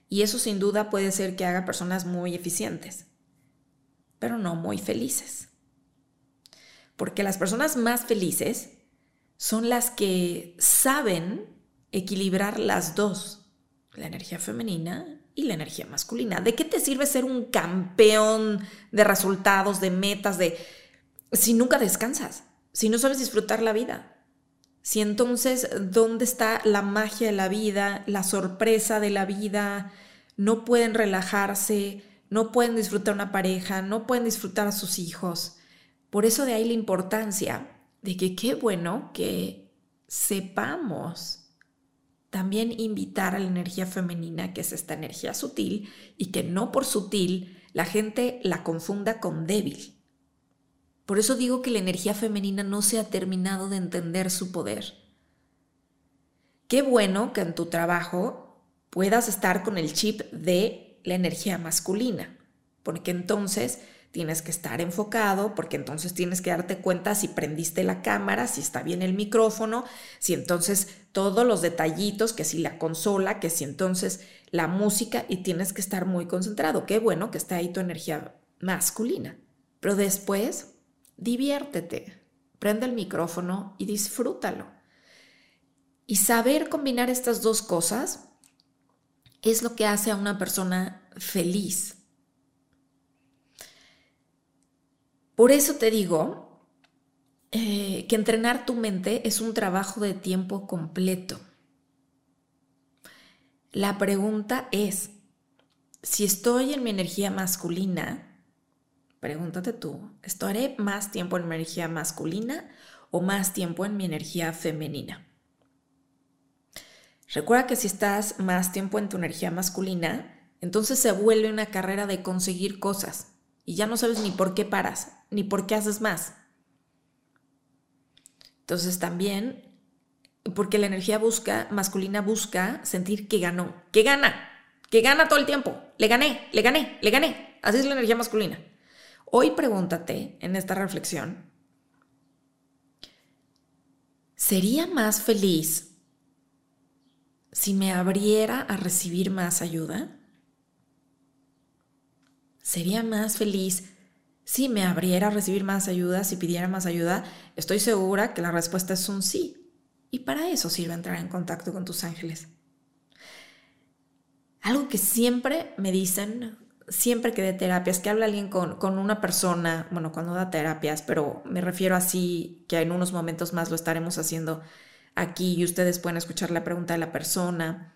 Y eso sin duda puede ser que haga personas muy eficientes, pero no muy felices. Porque las personas más felices son las que saben equilibrar las dos, la energía femenina y la energía masculina. ¿De qué te sirve ser un campeón de resultados, de metas, de si nunca descansas, si no sabes disfrutar la vida? Si entonces, ¿dónde está la magia de la vida, la sorpresa de la vida? No pueden relajarse, no pueden disfrutar una pareja, no pueden disfrutar a sus hijos. Por eso de ahí la importancia de que qué bueno que sepamos también invitar a la energía femenina, que es esta energía sutil, y que no por sutil la gente la confunda con débil. Por eso digo que la energía femenina no se ha terminado de entender su poder. Qué bueno que en tu trabajo puedas estar con el chip de la energía masculina, porque entonces tienes que estar enfocado, porque entonces tienes que darte cuenta si prendiste la cámara, si está bien el micrófono, si entonces todos los detallitos, que si la consola, que si entonces la música, y tienes que estar muy concentrado. Qué bueno que está ahí tu energía masculina. Pero después diviértete, prende el micrófono y disfrútalo. Y saber combinar estas dos cosas es lo que hace a una persona feliz. Por eso te digo eh, que entrenar tu mente es un trabajo de tiempo completo. La pregunta es, si estoy en mi energía masculina, Pregúntate tú, ¿estaré más tiempo en mi energía masculina o más tiempo en mi energía femenina? Recuerda que si estás más tiempo en tu energía masculina, entonces se vuelve una carrera de conseguir cosas y ya no sabes ni por qué paras, ni por qué haces más. Entonces también, porque la energía busca, masculina busca sentir que ganó, que gana, que gana todo el tiempo, le gané, le gané, le gané. Así es la energía masculina. Hoy pregúntate en esta reflexión, ¿sería más feliz si me abriera a recibir más ayuda? ¿Sería más feliz si me abriera a recibir más ayuda, si pidiera más ayuda? Estoy segura que la respuesta es un sí. Y para eso sirve entrar en contacto con tus ángeles. Algo que siempre me dicen siempre que de terapias, que habla alguien con, con, una persona, bueno, cuando da terapias, pero me refiero así que en unos momentos más lo estaremos haciendo aquí y ustedes pueden escuchar la pregunta de la persona.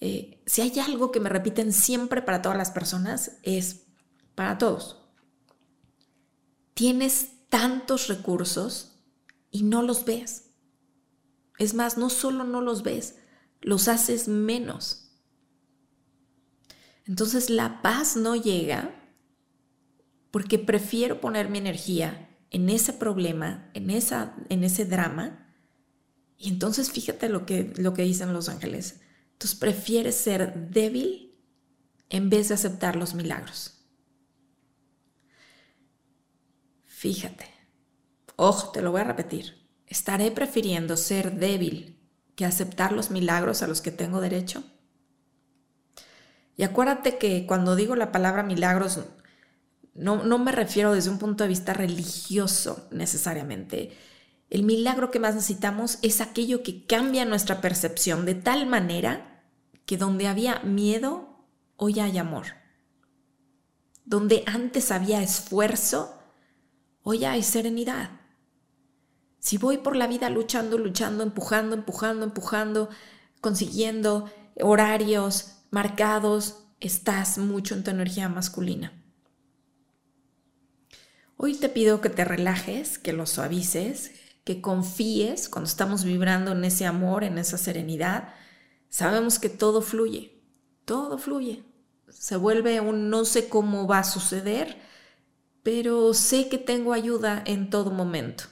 Eh, si hay algo que me repiten siempre para todas las personas, es para todos. Tienes tantos recursos y no los ves. Es más, no solo no los ves, los haces menos. Entonces la paz no llega porque prefiero poner mi energía en ese problema, en, esa, en ese drama. Y entonces fíjate lo que, lo que dicen los ángeles. Entonces prefieres ser débil en vez de aceptar los milagros. Fíjate, ojo, te lo voy a repetir. ¿Estaré prefiriendo ser débil que aceptar los milagros a los que tengo derecho? Y acuérdate que cuando digo la palabra milagros, no, no me refiero desde un punto de vista religioso necesariamente. El milagro que más necesitamos es aquello que cambia nuestra percepción de tal manera que donde había miedo, hoy hay amor. Donde antes había esfuerzo, hoy hay serenidad. Si voy por la vida luchando, luchando, empujando, empujando, empujando, consiguiendo horarios, marcados, estás mucho en tu energía masculina. Hoy te pido que te relajes, que lo suavices, que confíes cuando estamos vibrando en ese amor, en esa serenidad. Sabemos que todo fluye, todo fluye. Se vuelve un no sé cómo va a suceder, pero sé que tengo ayuda en todo momento.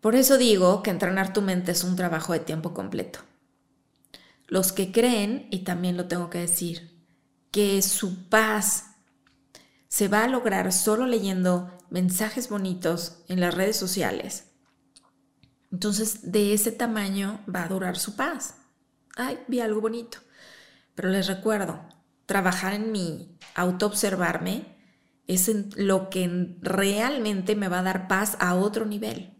Por eso digo que entrenar tu mente es un trabajo de tiempo completo. Los que creen, y también lo tengo que decir, que su paz se va a lograr solo leyendo mensajes bonitos en las redes sociales. Entonces, de ese tamaño va a durar su paz. Ay, vi algo bonito. Pero les recuerdo, trabajar en mi autoobservarme es lo que realmente me va a dar paz a otro nivel.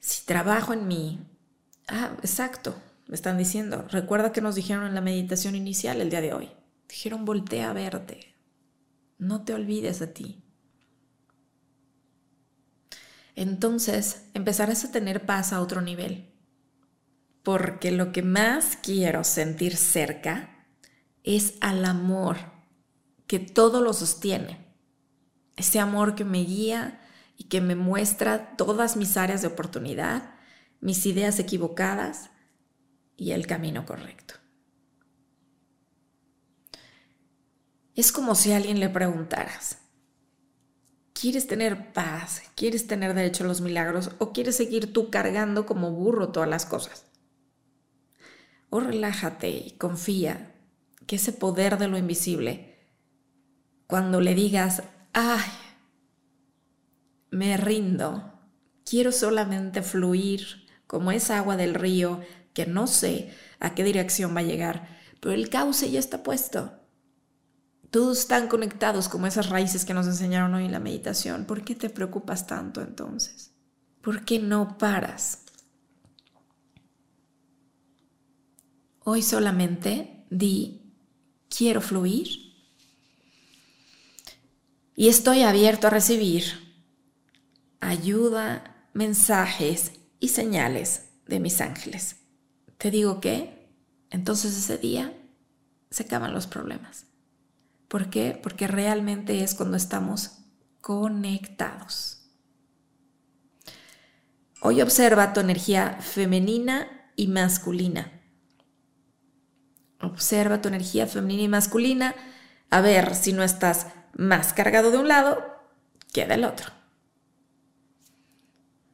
Si trabajo en mí, Ah, exacto, me están diciendo. Recuerda que nos dijeron en la meditación inicial el día de hoy. Dijeron, voltea a verte. No te olvides de ti. Entonces empezarás a tener paz a otro nivel. Porque lo que más quiero sentir cerca es al amor que todo lo sostiene. Ese amor que me guía y que me muestra todas mis áreas de oportunidad mis ideas equivocadas y el camino correcto. Es como si a alguien le preguntaras, ¿quieres tener paz? ¿Quieres tener derecho a los milagros? ¿O quieres seguir tú cargando como burro todas las cosas? O relájate y confía que ese poder de lo invisible, cuando le digas, ay, me rindo, quiero solamente fluir como esa agua del río que no sé a qué dirección va a llegar, pero el cauce ya está puesto. Todos están conectados como esas raíces que nos enseñaron hoy en la meditación. ¿Por qué te preocupas tanto entonces? ¿Por qué no paras? Hoy solamente di, quiero fluir y estoy abierto a recibir ayuda, mensajes y señales de mis ángeles. Te digo que entonces ese día se acaban los problemas. ¿Por qué? Porque realmente es cuando estamos conectados. Hoy observa tu energía femenina y masculina. Observa tu energía femenina y masculina a ver si no estás más cargado de un lado que del otro.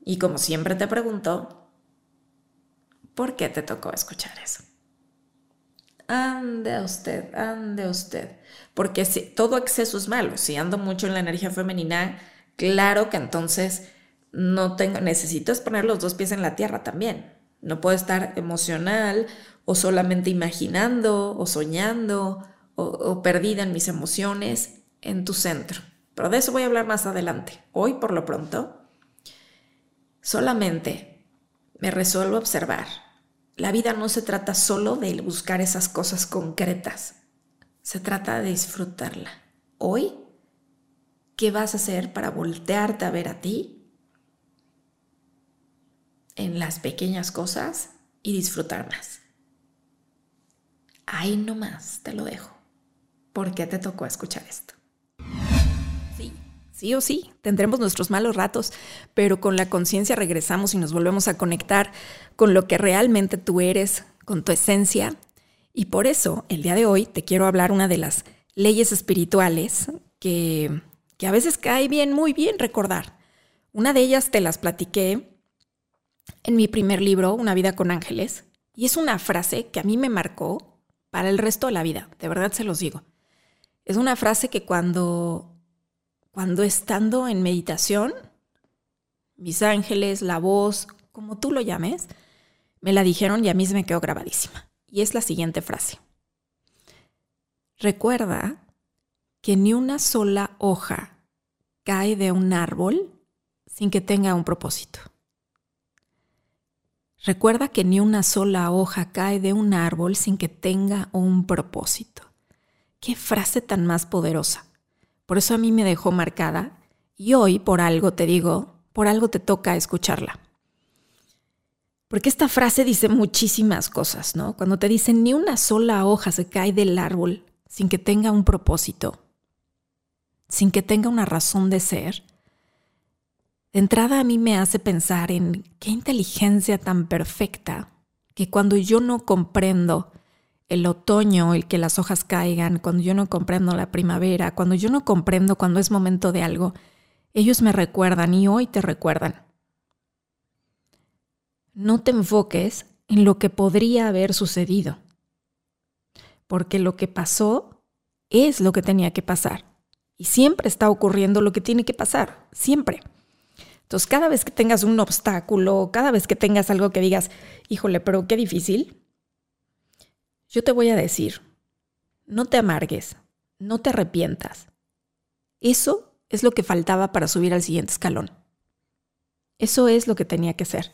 Y como siempre te pregunto, ¿por qué te tocó escuchar eso? Ande usted, ande usted. Porque si, todo exceso es malo. Si ando mucho en la energía femenina, claro que entonces no tengo, necesito poner los dos pies en la tierra también. No puedo estar emocional o solamente imaginando o soñando o, o perdida en mis emociones en tu centro. Pero de eso voy a hablar más adelante. Hoy, por lo pronto, Solamente me resuelvo a observar. La vida no se trata solo de buscar esas cosas concretas. Se trata de disfrutarla. Hoy, ¿qué vas a hacer para voltearte a ver a ti en las pequeñas cosas y disfrutar más? Ahí nomás te lo dejo. por qué te tocó escuchar esto. Sí, o sí, tendremos nuestros malos ratos, pero con la conciencia regresamos y nos volvemos a conectar con lo que realmente tú eres, con tu esencia. Y por eso, el día de hoy, te quiero hablar una de las leyes espirituales que, que a veces cae bien, muy bien recordar. Una de ellas te las platiqué en mi primer libro, Una vida con ángeles, y es una frase que a mí me marcó para el resto de la vida, de verdad se los digo. Es una frase que cuando, cuando estando en meditación, mis ángeles, la voz, como tú lo llames, me la dijeron y a mí se me quedó grabadísima. Y es la siguiente frase. Recuerda que ni una sola hoja cae de un árbol sin que tenga un propósito. Recuerda que ni una sola hoja cae de un árbol sin que tenga un propósito. Qué frase tan más poderosa. Por eso a mí me dejó marcada y hoy por algo te digo, por algo te toca escucharla. Porque esta frase dice muchísimas cosas, ¿no? Cuando te dicen ni una sola hoja se cae del árbol sin que tenga un propósito, sin que tenga una razón de ser, de entrada a mí me hace pensar en qué inteligencia tan perfecta que cuando yo no comprendo el otoño, el que las hojas caigan, cuando yo no comprendo la primavera, cuando yo no comprendo cuando es momento de algo, ellos me recuerdan y hoy te recuerdan. No te enfoques en lo que podría haber sucedido, porque lo que pasó es lo que tenía que pasar. Y siempre está ocurriendo lo que tiene que pasar, siempre. Entonces, cada vez que tengas un obstáculo, cada vez que tengas algo que digas, híjole, pero qué difícil, yo te voy a decir, no te amargues, no te arrepientas. Eso es lo que faltaba para subir al siguiente escalón. Eso es lo que tenía que ser.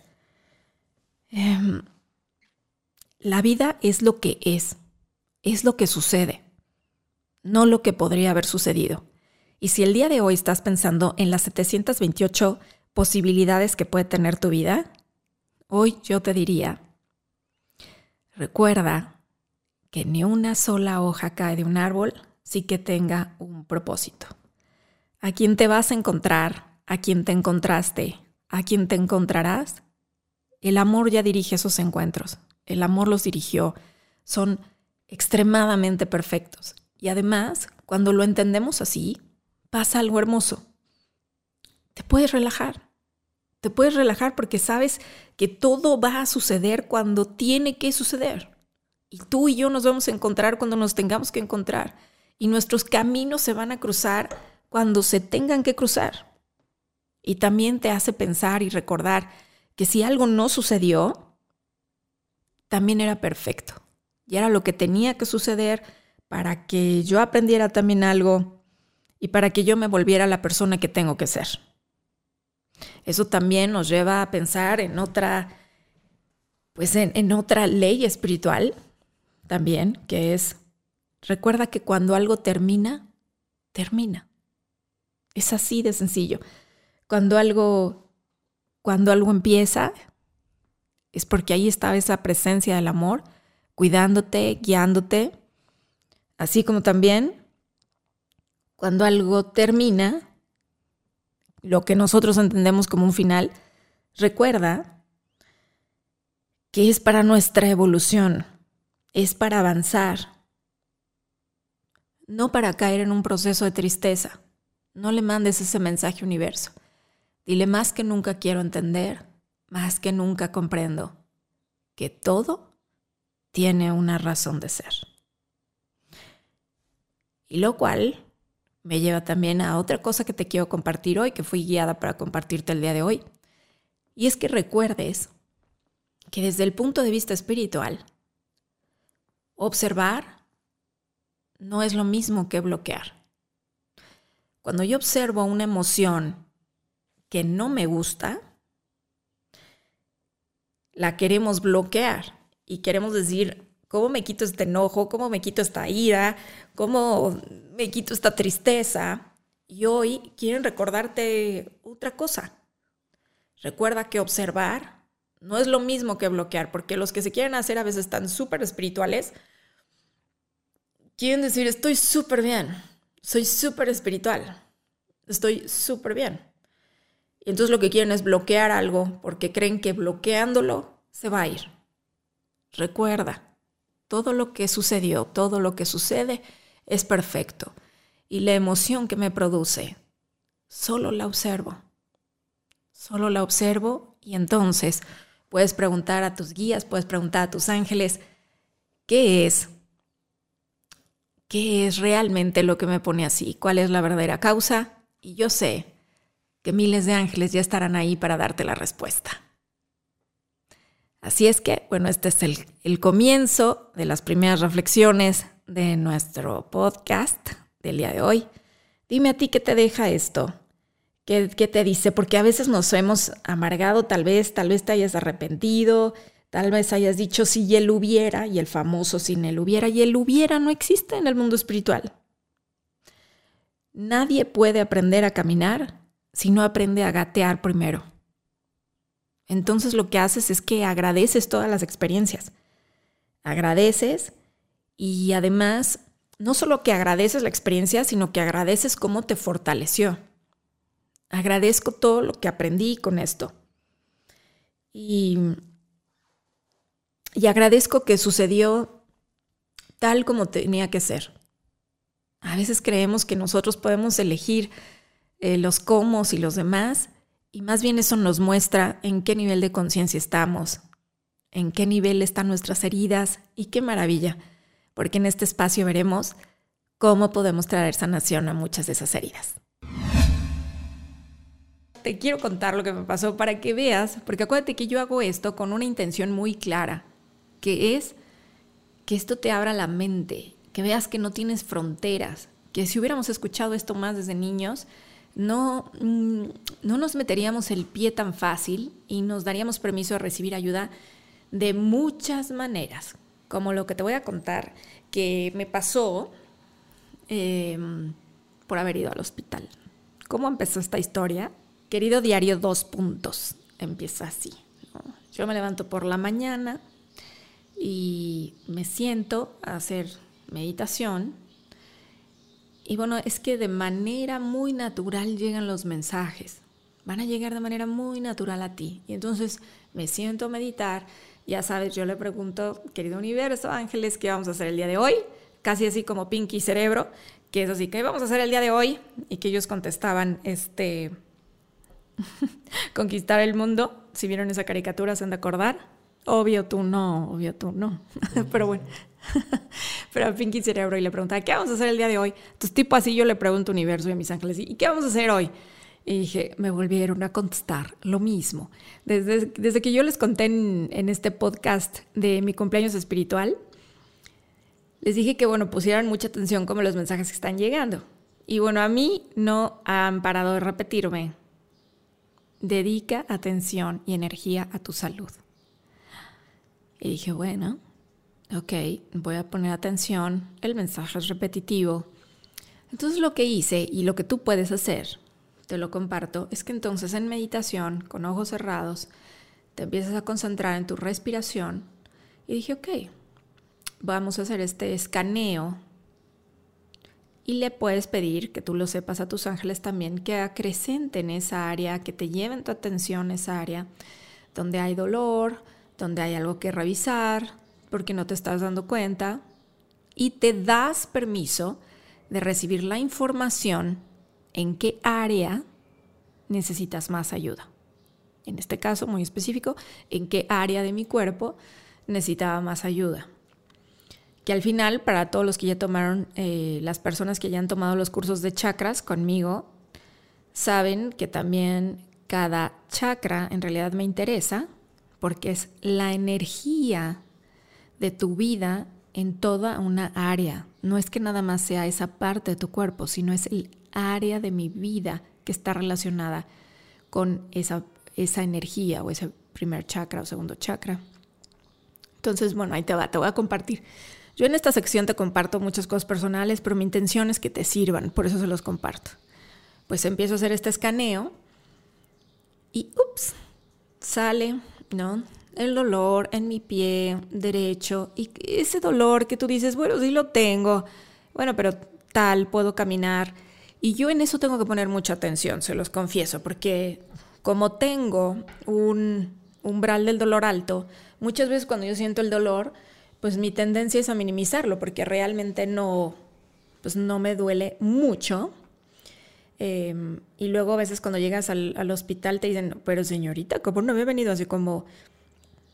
Em, la vida es lo que es, es lo que sucede, no lo que podría haber sucedido. Y si el día de hoy estás pensando en las 728 posibilidades que puede tener tu vida, hoy yo te diría, recuerda que ni una sola hoja cae de un árbol sí que tenga un propósito. A quién te vas a encontrar, a quién te encontraste, a quién te encontrarás, el amor ya dirige esos encuentros. El amor los dirigió. Son extremadamente perfectos. Y además, cuando lo entendemos así, pasa algo hermoso. Te puedes relajar. Te puedes relajar porque sabes que todo va a suceder cuando tiene que suceder. Y tú y yo nos vamos a encontrar cuando nos tengamos que encontrar. Y nuestros caminos se van a cruzar cuando se tengan que cruzar. Y también te hace pensar y recordar que si algo no sucedió, también era perfecto. Y era lo que tenía que suceder para que yo aprendiera también algo y para que yo me volviera la persona que tengo que ser. Eso también nos lleva a pensar en otra, pues en, en otra ley espiritual también, que es, recuerda que cuando algo termina, termina. Es así de sencillo. Cuando algo, cuando algo empieza, es porque ahí estaba esa presencia del amor, cuidándote, guiándote, así como también cuando algo termina, lo que nosotros entendemos como un final, recuerda que es para nuestra evolución, es para avanzar, no para caer en un proceso de tristeza. No le mandes ese mensaje universo. Dile más que nunca quiero entender, más que nunca comprendo que todo tiene una razón de ser. Y lo cual me lleva también a otra cosa que te quiero compartir hoy, que fui guiada para compartirte el día de hoy. Y es que recuerdes que desde el punto de vista espiritual, Observar no es lo mismo que bloquear. Cuando yo observo una emoción que no me gusta, la queremos bloquear y queremos decir, ¿cómo me quito este enojo? ¿Cómo me quito esta ira? ¿Cómo me quito esta tristeza? Y hoy quieren recordarte otra cosa. Recuerda que observar no es lo mismo que bloquear, porque los que se quieren hacer a veces están súper espirituales quieren decir, estoy súper bien, soy súper espiritual, estoy súper bien. Y entonces lo que quieren es bloquear algo porque creen que bloqueándolo se va a ir. Recuerda, todo lo que sucedió, todo lo que sucede es perfecto. Y la emoción que me produce, solo la observo. Solo la observo y entonces puedes preguntar a tus guías, puedes preguntar a tus ángeles, ¿qué es? ¿Qué es realmente lo que me pone así? ¿Cuál es la verdadera causa? Y yo sé que miles de ángeles ya estarán ahí para darte la respuesta. Así es que, bueno, este es el, comienzo de las primeras reflexiones de nuestro podcast del día de hoy. Dime a ti qué te deja esto, qué, te dice, porque a veces nos hemos amargado, tal vez, tal vez te hayas arrepentido, tal vez hayas dicho si él hubiera, y el famoso sin él hubiera, y él hubiera no existe en el mundo espiritual. Nadie puede aprender a caminar si no aprende a gatear primero. Entonces lo que haces es que agradeces todas las experiencias. Agradeces y además no solo que agradeces la experiencia, sino que agradeces cómo te fortaleció. Agradezco todo lo que aprendí con esto. Y, y agradezco que sucedió tal como tenía que ser. A veces creemos que nosotros podemos elegir eh, los cómo y los demás, y más bien eso nos muestra en qué nivel de conciencia estamos, en qué nivel están nuestras heridas y qué maravilla, porque en este espacio veremos cómo podemos traer sanación a muchas de esas heridas. Te quiero contar lo que me pasó para que veas, porque acuérdate que yo hago esto con una intención muy clara, que es que esto te abra la mente, que veas que no tienes fronteras, que si hubiéramos escuchado esto más desde niños, no, mm, no nos meteríamos el pie tan fácil y nos daríamos permiso de recibir ayuda de muchas maneras, como lo que te voy a contar que me pasó em, por haber ido al hospital. ¿Cómo empezó esta historia? Querido diario, dos puntos. Empieza así. Yo me levanto por la mañana y me siento a hacer meditación y bueno, es que de manera muy natural llegan los mensajes. Van a llegar de manera muy natural a ti. Y entonces me siento a meditar. Ya sabes, yo le pregunto, querido universo, ángeles, ¿qué vamos a hacer el día de hoy? Casi así como Pinky Cerebro, que es así, ¿qué vamos a hacer el día de hoy? Y que ellos contestaban, este, conquistar el mundo. Si vieron esa caricatura, ¿se han de acordar? Obvio tú no, obvio tú no. Pero bueno, pero a Pinky Cerebro y le preguntaba, ¿qué vamos a hacer el día de hoy? Entonces, tipo así, yo le pregunto universo y a mis ángeles, ¿y qué vamos a hacer hoy? Y dije, me volvieron a contestar lo mismo. Desde, desde que yo les conté en, en, este podcast de mi cumpleaños espiritual, les dije que, bueno, pusieran mucha atención como los mensajes que están llegando. Y bueno, a mí no han parado de repetirme. Dedica atención y energía a tu salud. Y dije, bueno, ok, voy a poner atención, el mensaje es repetitivo. Entonces lo que hice y lo que tú puedes hacer, te lo comparto, es que entonces en meditación, con ojos cerrados, te empiezas a concentrar en tu respiración y dije, ok, vamos a hacer este escaneo y le puedes pedir, que tú lo sepas a tus ángeles también, que acrecenten esa área, que te lleven tu atención esa área donde hay dolor, donde hay algo que revisar, porque no te estás dando cuenta y te das permiso de recibir la información en qué área necesitas más ayuda. En este caso muy específico, en qué área de mi cuerpo necesitaba más ayuda. Que al final, para todos los que ya tomaron, eh, las personas que ya han tomado los cursos de chakras conmigo, saben que también cada chakra en realidad me interesa porque es la energía de tu vida en toda una área. No es que nada más sea esa parte de tu cuerpo, sino es el área de mi vida que está relacionada con esa, esa energía o ese primer chakra o segundo chakra. Entonces, bueno, ahí te va, te voy a compartir. Yo en esta sección te comparto muchas cosas personales, pero mi intención es que te sirvan, por eso se los comparto. Pues empiezo a hacer este escaneo y, ups, sale, ¿no? el dolor en mi pie derecho y ese dolor que tú dices, bueno, sí lo tengo, bueno, pero tal, puedo caminar. Y yo en eso tengo que poner mucha atención, se los confieso, porque como tengo un umbral del dolor alto, muchas veces cuando yo siento el dolor, pues mi tendencia es a minimizarlo, porque realmente no, pues no me duele mucho. Em, y luego a veces cuando llegas al, al, hospital te dicen, pero señorita, ¿cómo no había venido así como...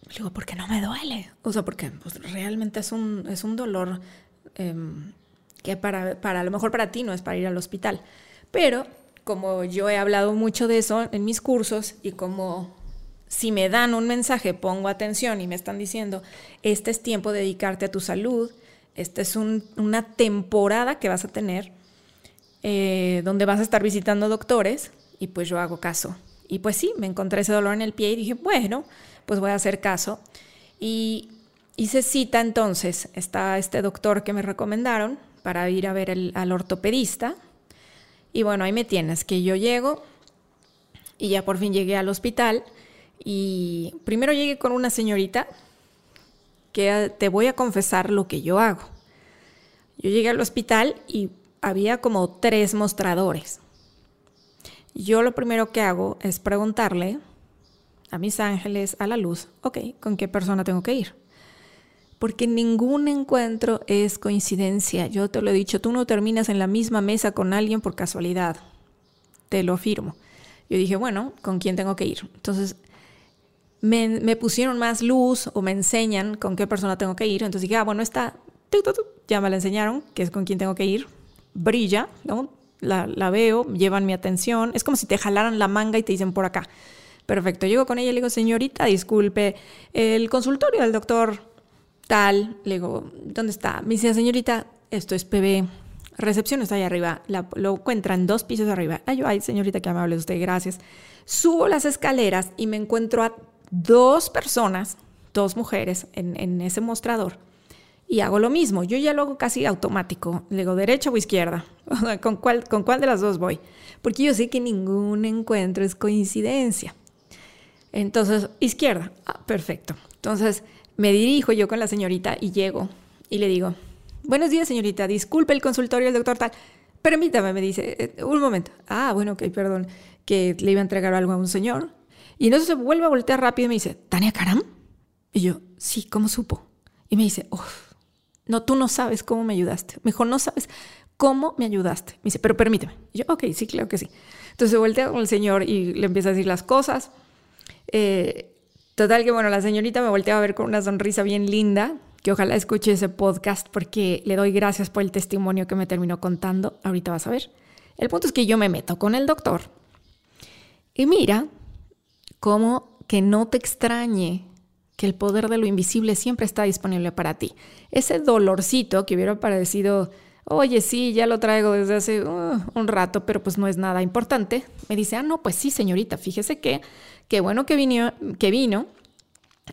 Le digo, porque no me duele. O sea, porque pues, realmente es un, es un dolor em, que para, para a lo mejor para ti no es para ir al hospital. Pero como yo he hablado mucho de eso en mis cursos y como si me dan un mensaje pongo atención y me están diciendo, este es tiempo de dedicarte a tu salud, esta es una temporada que vas a tener eh, donde vas a estar visitando doctores y pues yo hago caso. Y pues sí, me encontré ese dolor en el pie y dije, bueno, pues voy a hacer caso. Y hice cita entonces, está este doctor que me recomendaron para ir a ver al ortopedista. Y bueno, ahí me tienes, que yo llego y ya por fin llegué al hospital y primero llegué con una señorita que te voy a confesar lo que yo hago. Yo llegué al hospital y había como tres mostradores. Yo lo primero que hago es preguntarle a mis ángeles, a la luz, ok, ¿con qué persona tengo que ir? Porque ningún encuentro es coincidencia. Yo te lo he dicho, tú no terminas en la misma mesa con alguien por casualidad. Te lo afirmo. Yo dije, bueno, ¿con quién tengo que ir? Entonces, me, pusieron más luz o me enseñan con qué persona tengo que ir. Entonces dije, ah, bueno, está, ya me la enseñaron, que es con quién tengo que ir brilla. La, veo, llevan mi atención. Es como si te jalaran la manga y te dicen por acá. Perfecto, llego con ella y le digo, señorita, disculpe, el consultorio del doctor tal. Le digo, ¿dónde está? Me dice, señorita, esto es PB. Recepción está ahí arriba. lo encuentran dos pisos arriba. Ay, ay, señorita, qué amable usted, gracias. Subo las escaleras y me encuentro a dos personas, dos mujeres en ese mostrador y hago lo mismo. Yo ya lo hago casi automático. Le digo derecha o izquierda. ¿Con cuál, ¿Con cuál de las dos voy? Porque yo sé que ningún encuentro es coincidencia. Entonces, izquierda. Ah, perfecto. Entonces, me dirijo yo con la señorita y llego y le digo, buenos días señorita, disculpe el consultorio del doctor tal. Permítame, me dice, eh, un momento. Ah, bueno, ok, perdón, que le iba a entregar algo a un señor. Y entonces se vuelve a voltear rápido y me dice, ¿Tania Karam? Y yo, sí, ¿cómo supo? Y me dice, uff no, tú no sabes cómo me ayudaste. Mejor no sabes cómo me ayudaste. Me dice, pero permíteme. yo, ok, sí, claro que sí. Entonces se voltea con el señor y le empieza a decir las cosas. Eh, total que, bueno, la señorita me voltea a ver con una sonrisa bien linda, que ojalá escuche ese podcast porque le doy gracias por el testimonio que me terminó contando. Ahorita vas a ver. El punto es que yo me meto con el doctor y mira cómo que no te extrañe que el poder de lo invisible siempre está disponible para ti. Ese dolorcito que hubiera parecido, oye, sí, ya lo traigo desde hace uh, un rato, pero pues no es nada importante, me dice, ah, no, pues sí, señorita, fíjese que, qué bueno que vino, que vino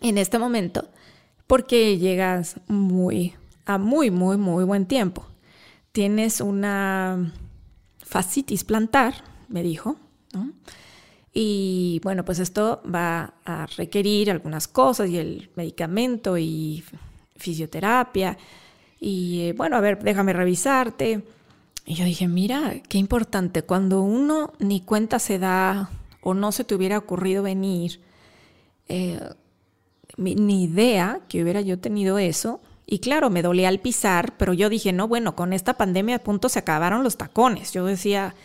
en este momento, porque llegas muy, a muy, muy, muy buen tiempo. Tienes una fascitis plantar, me dijo, ¿no? Y bueno, pues esto va a requerir algunas cosas y el medicamento y fisioterapia. Y eh, bueno, a ver, déjame revisarte. Y yo dije, mira, qué importante, cuando uno ni cuenta se da o no se te hubiera ocurrido venir, eh, ni idea que hubiera yo tenido eso. Y claro, me dolía al pisar, pero yo dije, no, bueno, con esta pandemia a punto se acabaron los tacones. Yo decía,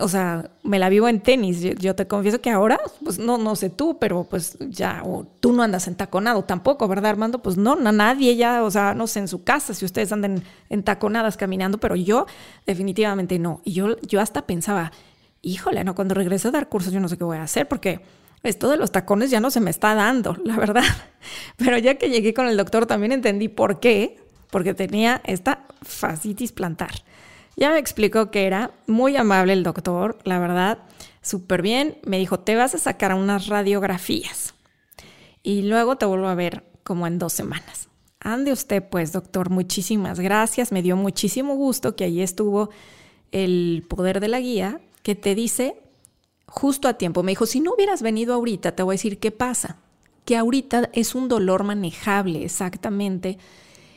o sea, me la vivo en tenis. Yo, te confieso que ahora, pues no, no sé tú, pero pues ya, o tú no andas entaconado tampoco, ¿verdad, Armando? Pues no, nadie ya, o sea, no sé, en su casa, si ustedes andan entaconadas caminando, pero yo definitivamente no. Y yo, yo hasta pensaba, híjole, no, cuando regrese a dar cursos yo no sé qué voy a hacer, porque esto de los tacones ya no se me está dando, la verdad. Pero ya que llegué con el doctor también entendí por qué, porque tenía esta fascitis plantar. Ya me explicó que era muy amable el doctor, la verdad, súper bien. Me dijo, te vas a sacar unas radiografías y luego te vuelvo a ver como en dos semanas. Ande usted pues, doctor, muchísimas gracias. Me dio muchísimo gusto que ahí estuvo el poder de la guía que te dice justo a tiempo. Me dijo, si no hubieras venido ahorita, te voy a decir qué pasa. que ahorita es un dolor manejable, exactamente.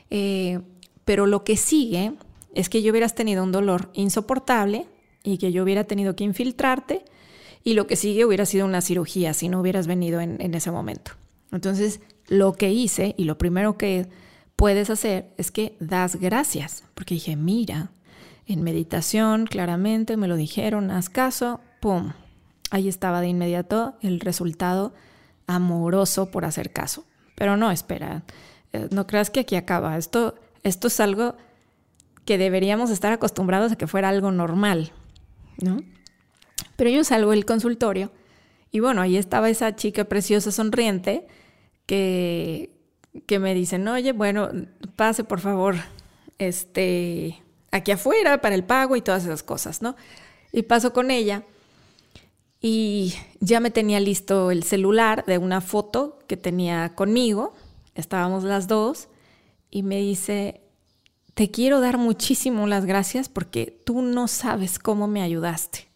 Eh, pero lo que sigue es que yo hubieras tenido un dolor insoportable y que yo hubiera tenido que infiltrarte y lo que sigue hubiera sido una cirugía si no hubieras venido en, ese momento. Entonces, lo que hice y lo primero que puedes hacer es que das gracias, porque dije, mira, en meditación claramente me lo dijeron, haz caso, ¡pum! Ahí estaba de inmediato el resultado amoroso por hacer caso. Pero no, espera, eh, no creas que aquí acaba. Esto, esto es algo que deberíamos estar acostumbrados a que fuera algo normal, ¿no? Pero yo salgo del consultorio y bueno, ahí estaba esa chica preciosa, sonriente, que, que me dicen, oye, bueno, pase por favor, este, aquí afuera para el pago y todas esas cosas, ¿no? Y paso con ella y ya me tenía listo el celular de una foto que tenía conmigo, estábamos las dos, y me dice, te quiero dar muchísimo las gracias porque tú no sabes cómo me ayudaste.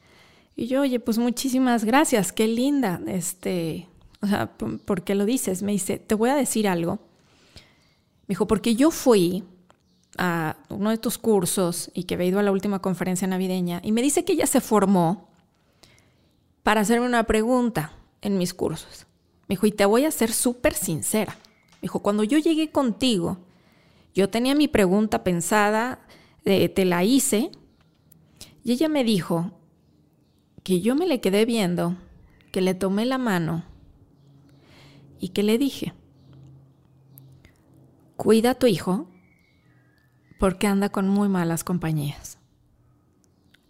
Y yo, oye, pues muchísimas gracias, qué linda, este, o sea, ¿por qué lo dices? Me dice, te voy a decir algo. Me dijo, porque yo fui a uno de tus cursos y que había ido a la última conferencia navideña y me dice que ella se formó para hacerme una pregunta en mis cursos. Me dijo, y te voy a ser súper sincera. Me dijo, cuando yo llegué contigo, yo tenía mi pregunta pensada, eh, te la hice, y ella me dijo que yo me le quedé viendo, que le tomé la mano y que le dije, cuida a tu hijo porque anda con muy malas compañías.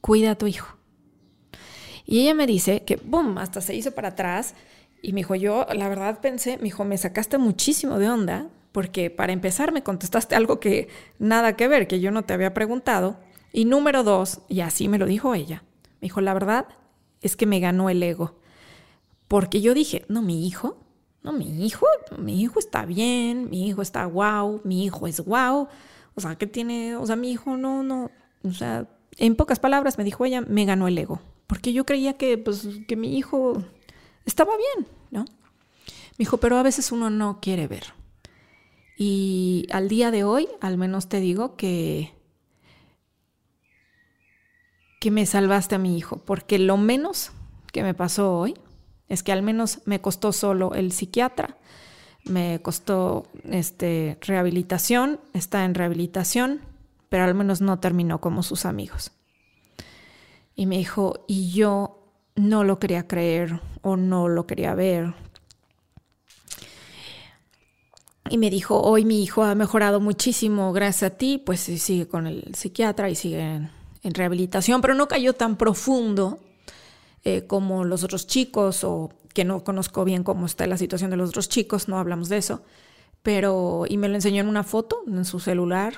Cuida a tu hijo. Y ella me dice que, ¡boom!, hasta se hizo para atrás. Y me dijo, yo la verdad pensé, me dijo, me sacaste muchísimo de onda, porque para empezar me contestaste algo que nada que ver, que yo no te había preguntado. Y número dos, y así me lo dijo ella, me dijo, la verdad es que me ganó el ego. Porque yo dije, no, mi hijo, no, mi hijo, mi hijo está bien, mi hijo está guau, mi hijo es guau. O sea, que tiene, o sea, mi hijo no, no, o sea, en pocas palabras me dijo ella, me ganó el ego porque yo creía que, pues, que mi hijo estaba bien, ¿no? Me dijo, pero a veces uno no quiere ver. Y al día de hoy, al menos te digo que, que me salvaste a mi hijo, porque lo menos que me pasó hoy es que al menos me costó solo el psiquiatra, me costó este, rehabilitación, está en rehabilitación, pero al menos no terminó como sus amigos. Y me dijo, y yo no lo quería creer o no lo quería ver. Y me dijo, hoy mi hijo ha mejorado muchísimo gracias a ti, pues sigue con el psiquiatra y sigue en, rehabilitación, pero no cayó tan profundo eh, como los otros chicos o que no conozco bien cómo está la situación de los otros chicos, no hablamos de eso, pero y me lo enseñó en una foto en su celular,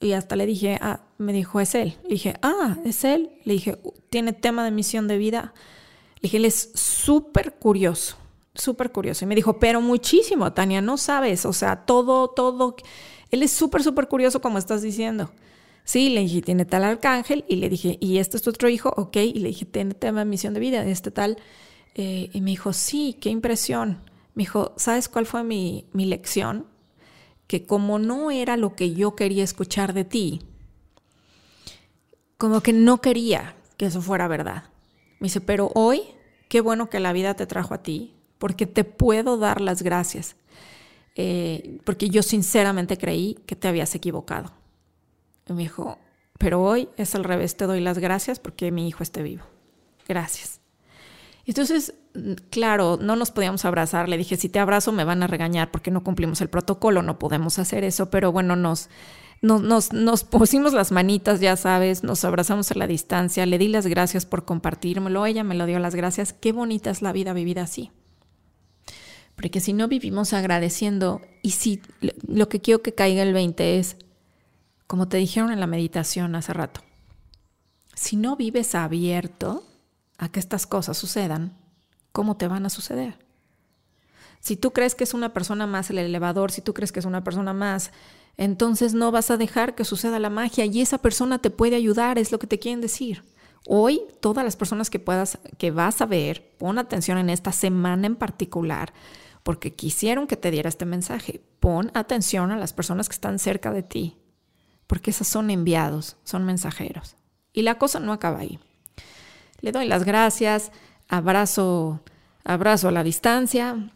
y hasta le dije, ah, me dijo, es él. Le dije, ah, es él. Le dije, tiene tema de misión de vida. Le dije, él es súper curioso, súper curioso. Y me dijo, pero muchísimo, Tania, no sabes, o sea, todo, todo. Él es súper, súper curioso como estás diciendo. Sí, le dije, tiene tal arcángel. Y le dije, ¿y este es tu otro hijo? Ok. Y le dije, tiene tema misión de vida, este tal. Eh, y me dijo, sí, qué impresión. Me dijo, ¿sabes cuál fue mi, mi lección? que como no era lo que yo quería escuchar de ti, como que no quería que eso fuera verdad. Me dice, pero hoy, qué bueno que la vida te trajo a ti, porque te puedo dar las gracias, eh, porque yo sinceramente creí que te habías equivocado. Y me dijo, pero hoy es al revés, te doy las gracias porque mi hijo esté vivo. Gracias. Entonces, claro, no nos podíamos abrazar. Le dije, si te abrazo me van a regañar porque no cumplimos el protocolo, no podemos hacer eso, pero bueno, nos, nos, nos, pusimos las manitas, ya sabes, nos abrazamos a la distancia, le di las gracias por compartírmelo, ella me lo dio las gracias. Qué bonita es la vida vivida así. Porque si no vivimos agradeciendo, y si lo que quiero que caiga el 20 es, como te dijeron en la meditación hace rato, si no vives abierto, a que estas cosas sucedan, ¿cómo te van a suceder? Si tú crees que es una persona más el elevador, si tú crees que es una persona más, entonces no vas a dejar que suceda la magia y esa persona te puede ayudar, es lo que te quieren decir. Hoy, todas las personas que puedas, que vas a ver, pon atención en esta semana en particular, porque quisieron que te diera este mensaje. Pon atención a las personas que están cerca de ti, porque esos son enviados, son mensajeros. Y la cosa no acaba ahí. Le doy las gracias, abrazo, abrazo a la distancia,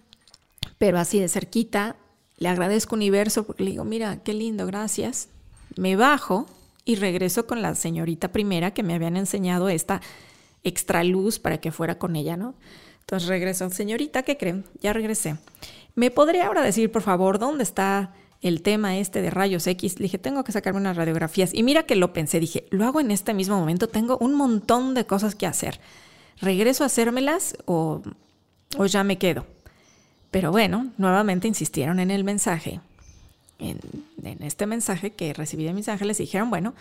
pero así de cerquita. Le agradezco universo porque le digo, mira, qué lindo, gracias. Me bajo y regreso con la señorita primera que me habían enseñado esta extra luz para que fuera con ella, ¿no? Entonces regreso, señorita, ¿qué creen? Ya regresé. ¿Me podría ahora decir, por favor, dónde está el tema este de rayos X? Le dije, tengo que sacarme unas radiografías. Y mira que lo pensé, dije, lo hago en este mismo momento, tengo un montón de cosas que hacer. ¿Regreso a hacérmelas o, o ya me quedo? Pero bueno, nuevamente insistieron en el mensaje. En, en este mensaje que recibí de mis ángeles, dijeron, bueno,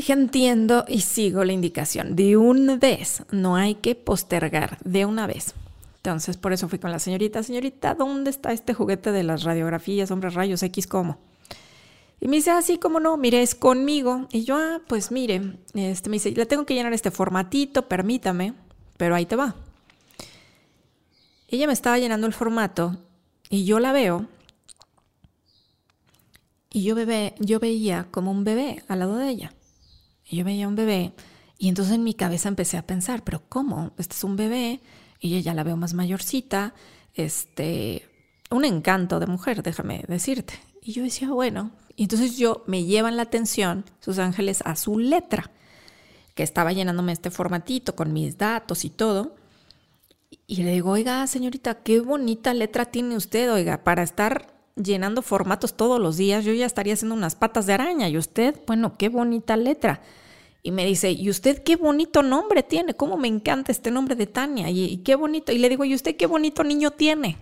Dije, entiendo y sigo la indicación. De una vez, no hay que postergar, de una vez. Entonces, por eso fui con la señorita, señorita, ¿dónde está este juguete de las radiografías, hombres rayos X, cómo? Y me dice, así ah, como no, mire, es conmigo. Y yo, ah, pues mire, este, me dice, le tengo que llenar este formatito, permítame, pero ahí te va. Ella me estaba llenando el formato y yo la veo y yo, bebé, yo veía como un bebé al lado de ella. Yo veía un bebé y entonces en mi cabeza empecé a pensar, pero ¿cómo? Este es un bebé y ella ya la veo más mayorcita, este, un encanto de mujer, déjame decirte. Y yo decía, bueno, y entonces yo me llevan la atención sus ángeles a su letra, que estaba llenándome este formatito con mis datos y todo. Y le digo, oiga, señorita, qué bonita letra tiene usted, oiga, para estar llenando formatos todos los días, yo ya estaría haciendo unas patas de araña. Y usted, bueno, qué bonita letra. Y me dice, ¿y usted qué bonito nombre tiene? ¿Cómo me encanta este nombre de Tania? Y, qué bonito. Y le digo, ¿y usted qué bonito niño tiene?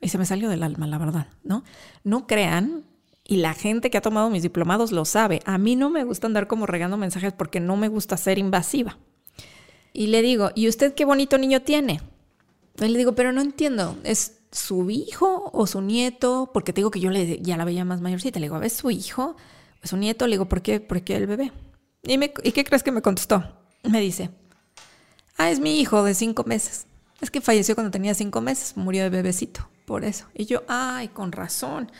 Y se me salió del alma, la verdad, ¿no? No crean, y la gente que ha tomado mis diplomados lo sabe, a mí no me gusta andar como regando mensajes porque no me gusta ser invasiva. Y le digo, ¿y usted qué bonito niño tiene? Y le digo, pero no entiendo, ¿es su hijo o su nieto? Porque te digo que yo le, ya la veía más mayorcita. Le digo, ver, su hijo o su nieto. Le digo, ¿por qué, ¿por qué el bebé? ¿Y, qué crees que me contestó? Me dice, ah, es mi hijo de cinco meses. Es que falleció cuando tenía cinco meses, murió de bebecito, por eso. Y yo, ay, con razón.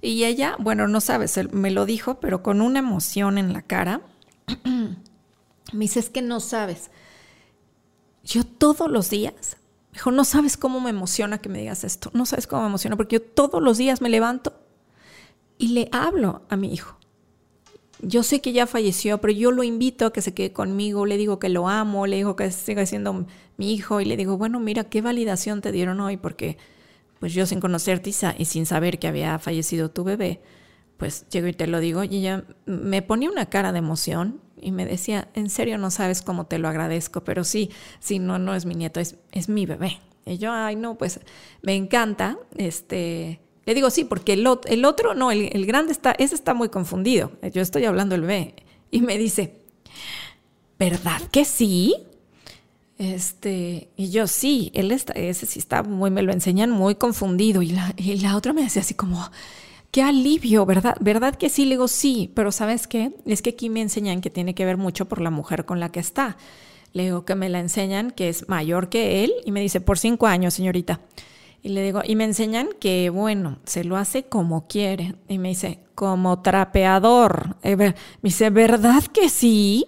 Y ella, bueno, no sabes, me lo dijo, pero con una emoción en la cara. me dice, es que no sabes. Yo todos los días, dijo, no sabes cómo me emociona que me digas esto. No sabes cómo me emociona, porque yo todos los días me levanto y le hablo a mi hijo yo sé que ya falleció, pero yo lo invito a que se quede conmigo, le digo que lo amo, le digo que siga siendo mi hijo y le digo, bueno, mira, ¿qué validación te dieron hoy? Porque pues yo sin conocerte y sin saber que había fallecido tu bebé, pues llego y te lo digo y ella me ponía una cara de emoción y me decía, en serio no sabes cómo te lo agradezco, pero sí, sí, no, no es mi nieto, es, es mi bebé. Y yo, ay, no, pues me encanta, este le digo, sí, porque el, el otro, no, el, grande está, ese está muy confundido. Yo estoy hablando el B. Y me dice, ¿verdad que sí? Este, y yo sí, él está, ese sí está muy, me lo enseñan muy confundido. Y la, y la otra me decía así como, qué alivio, ¿verdad? ¿Verdad que sí? Le digo, sí, pero ¿sabes qué? Es que aquí me enseñan que tiene que ver mucho por la mujer con la que está. Le digo que me la enseñan que es mayor que él y me dice, por cinco años, señorita. Y le digo, y me enseñan que, bueno, se lo hace como quiere. Y me dice, como trapeador. me dice, ¿verdad que sí?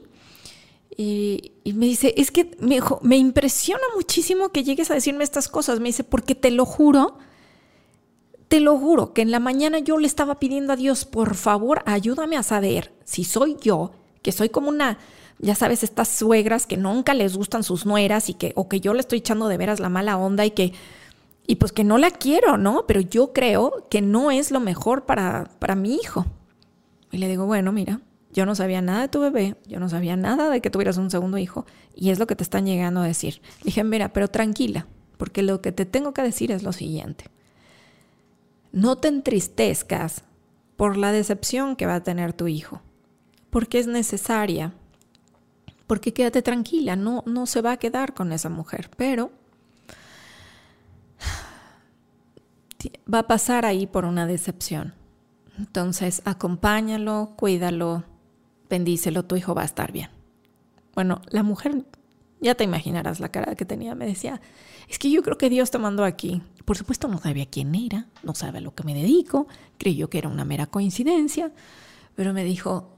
Y, me dice, es que me, me impresiona muchísimo que llegues a decirme estas cosas. Me dice, porque te lo juro, te lo juro, que en la mañana yo le estaba pidiendo a Dios, por favor, ayúdame a saber si soy yo, que soy como una, ya sabes, estas suegras que nunca les gustan sus nueras y que, o que yo le estoy echando de veras la mala onda y que y pues que no la quiero, ¿no? Pero yo creo que no es lo mejor para, para mi hijo. Y le digo, bueno, mira, yo no sabía nada de tu bebé, yo no sabía nada de que tuvieras un segundo hijo, y es lo que te están llegando a decir. Le dije, mira, pero tranquila, porque lo que te tengo que decir es lo siguiente. No te entristezcas por la decepción que va a tener tu hijo, porque es necesaria, porque quédate tranquila, no, no se va a quedar con esa mujer, pero va a pasar ahí por una decepción. Entonces, acompáñalo, cuídalo, bendícelo, tu hijo va a estar bien. Bueno, la mujer Ya te imaginarás la cara que tenía. Me decía, es que yo creo que Dios te mandó aquí. Por supuesto no sabía quién era, no sabe a lo que me dedico, creyó que era una mera coincidencia, pero me dijo,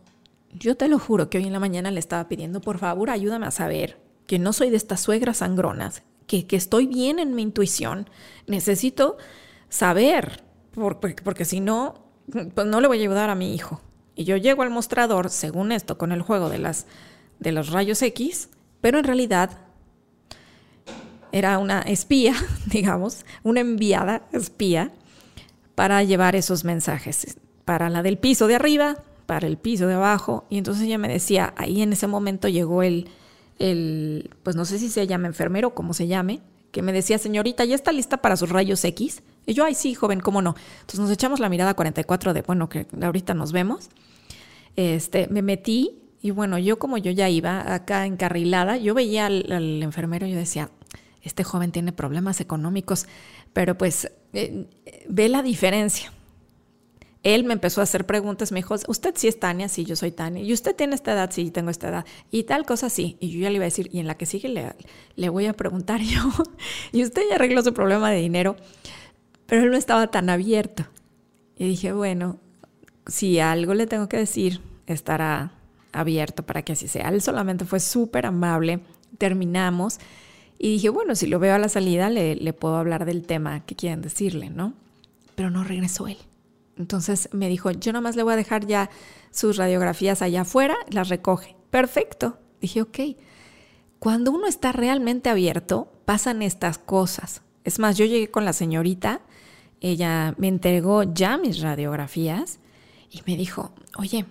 yo te lo juro que hoy en la mañana le estaba pidiendo, por favor, ayúdame a saber que no soy de estas suegras sangronas, que, que estoy bien en mi intuición. Necesito saber, porque, porque si no, pues no le voy a ayudar a mi hijo. Y yo llego al mostrador, según esto, con el juego de, las, de los rayos X, pero en realidad era una espía, digamos, una enviada espía para llevar esos mensajes, para la del piso de arriba, para el piso de abajo. Y entonces ella me decía, ahí en ese momento llegó el, el pues no sé si se llama enfermero o cómo se llame, que me decía, señorita, ¿ya está lista para sus rayos X? Y yo, ay, sí, joven, ¿cómo no? Entonces nos echamos la mirada 44 de, bueno, que ahorita nos vemos. Este, me metí y bueno, yo como yo ya iba acá encarrilada, yo veía al, enfermero y yo decía, este joven tiene problemas económicos, pero pues eh, ve la diferencia. Él me empezó a hacer preguntas, me dijo, ¿usted sí es Tania? Sí, yo soy Tania. ¿Y usted tiene esta edad? Sí, tengo esta edad. Y tal cosa, sí. Y yo ya le iba a decir, y en la que sigue le, le voy a preguntar yo, y usted ya arregló su problema de dinero, pero él no estaba tan abierto. Y dije, bueno, si algo le tengo que decir, estará abierto para que así sea. Él solamente fue súper amable, terminamos y dije, bueno, si lo veo a la salida, le, puedo hablar del tema que quieren decirle, ¿no? Pero no regresó él. Entonces me dijo, yo nada más le voy a dejar ya sus radiografías allá afuera, las recoge. Perfecto. Dije, ok. Cuando uno está realmente abierto, pasan estas cosas. Es más, yo llegué con la señorita, ella me entregó ya mis radiografías y me dijo, oye,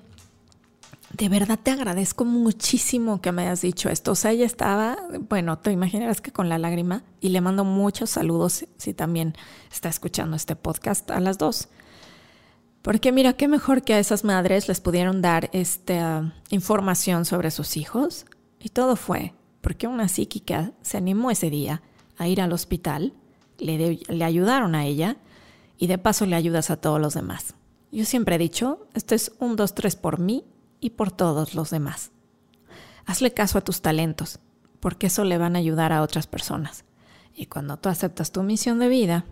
de verdad te agradezco muchísimo que me hayas dicho esto. O sea, ella estaba, bueno, te imaginarás que con la lágrima y le mando muchos saludos si también está escuchando este podcast a las dos. Porque mira, qué mejor que a esas madres les pudieron dar esta información sobre sus hijos. Y todo fue porque una psíquica se animó ese día a ir al hospital, le, le ayudaron a ella y de paso le ayudas a todos los demás. Yo siempre he dicho, esto es un, dos, tres por mí y por todos los demás. Hazle caso a tus talentos, porque eso le van a ayudar a otras personas. Y cuando tú aceptas tu misión de vida,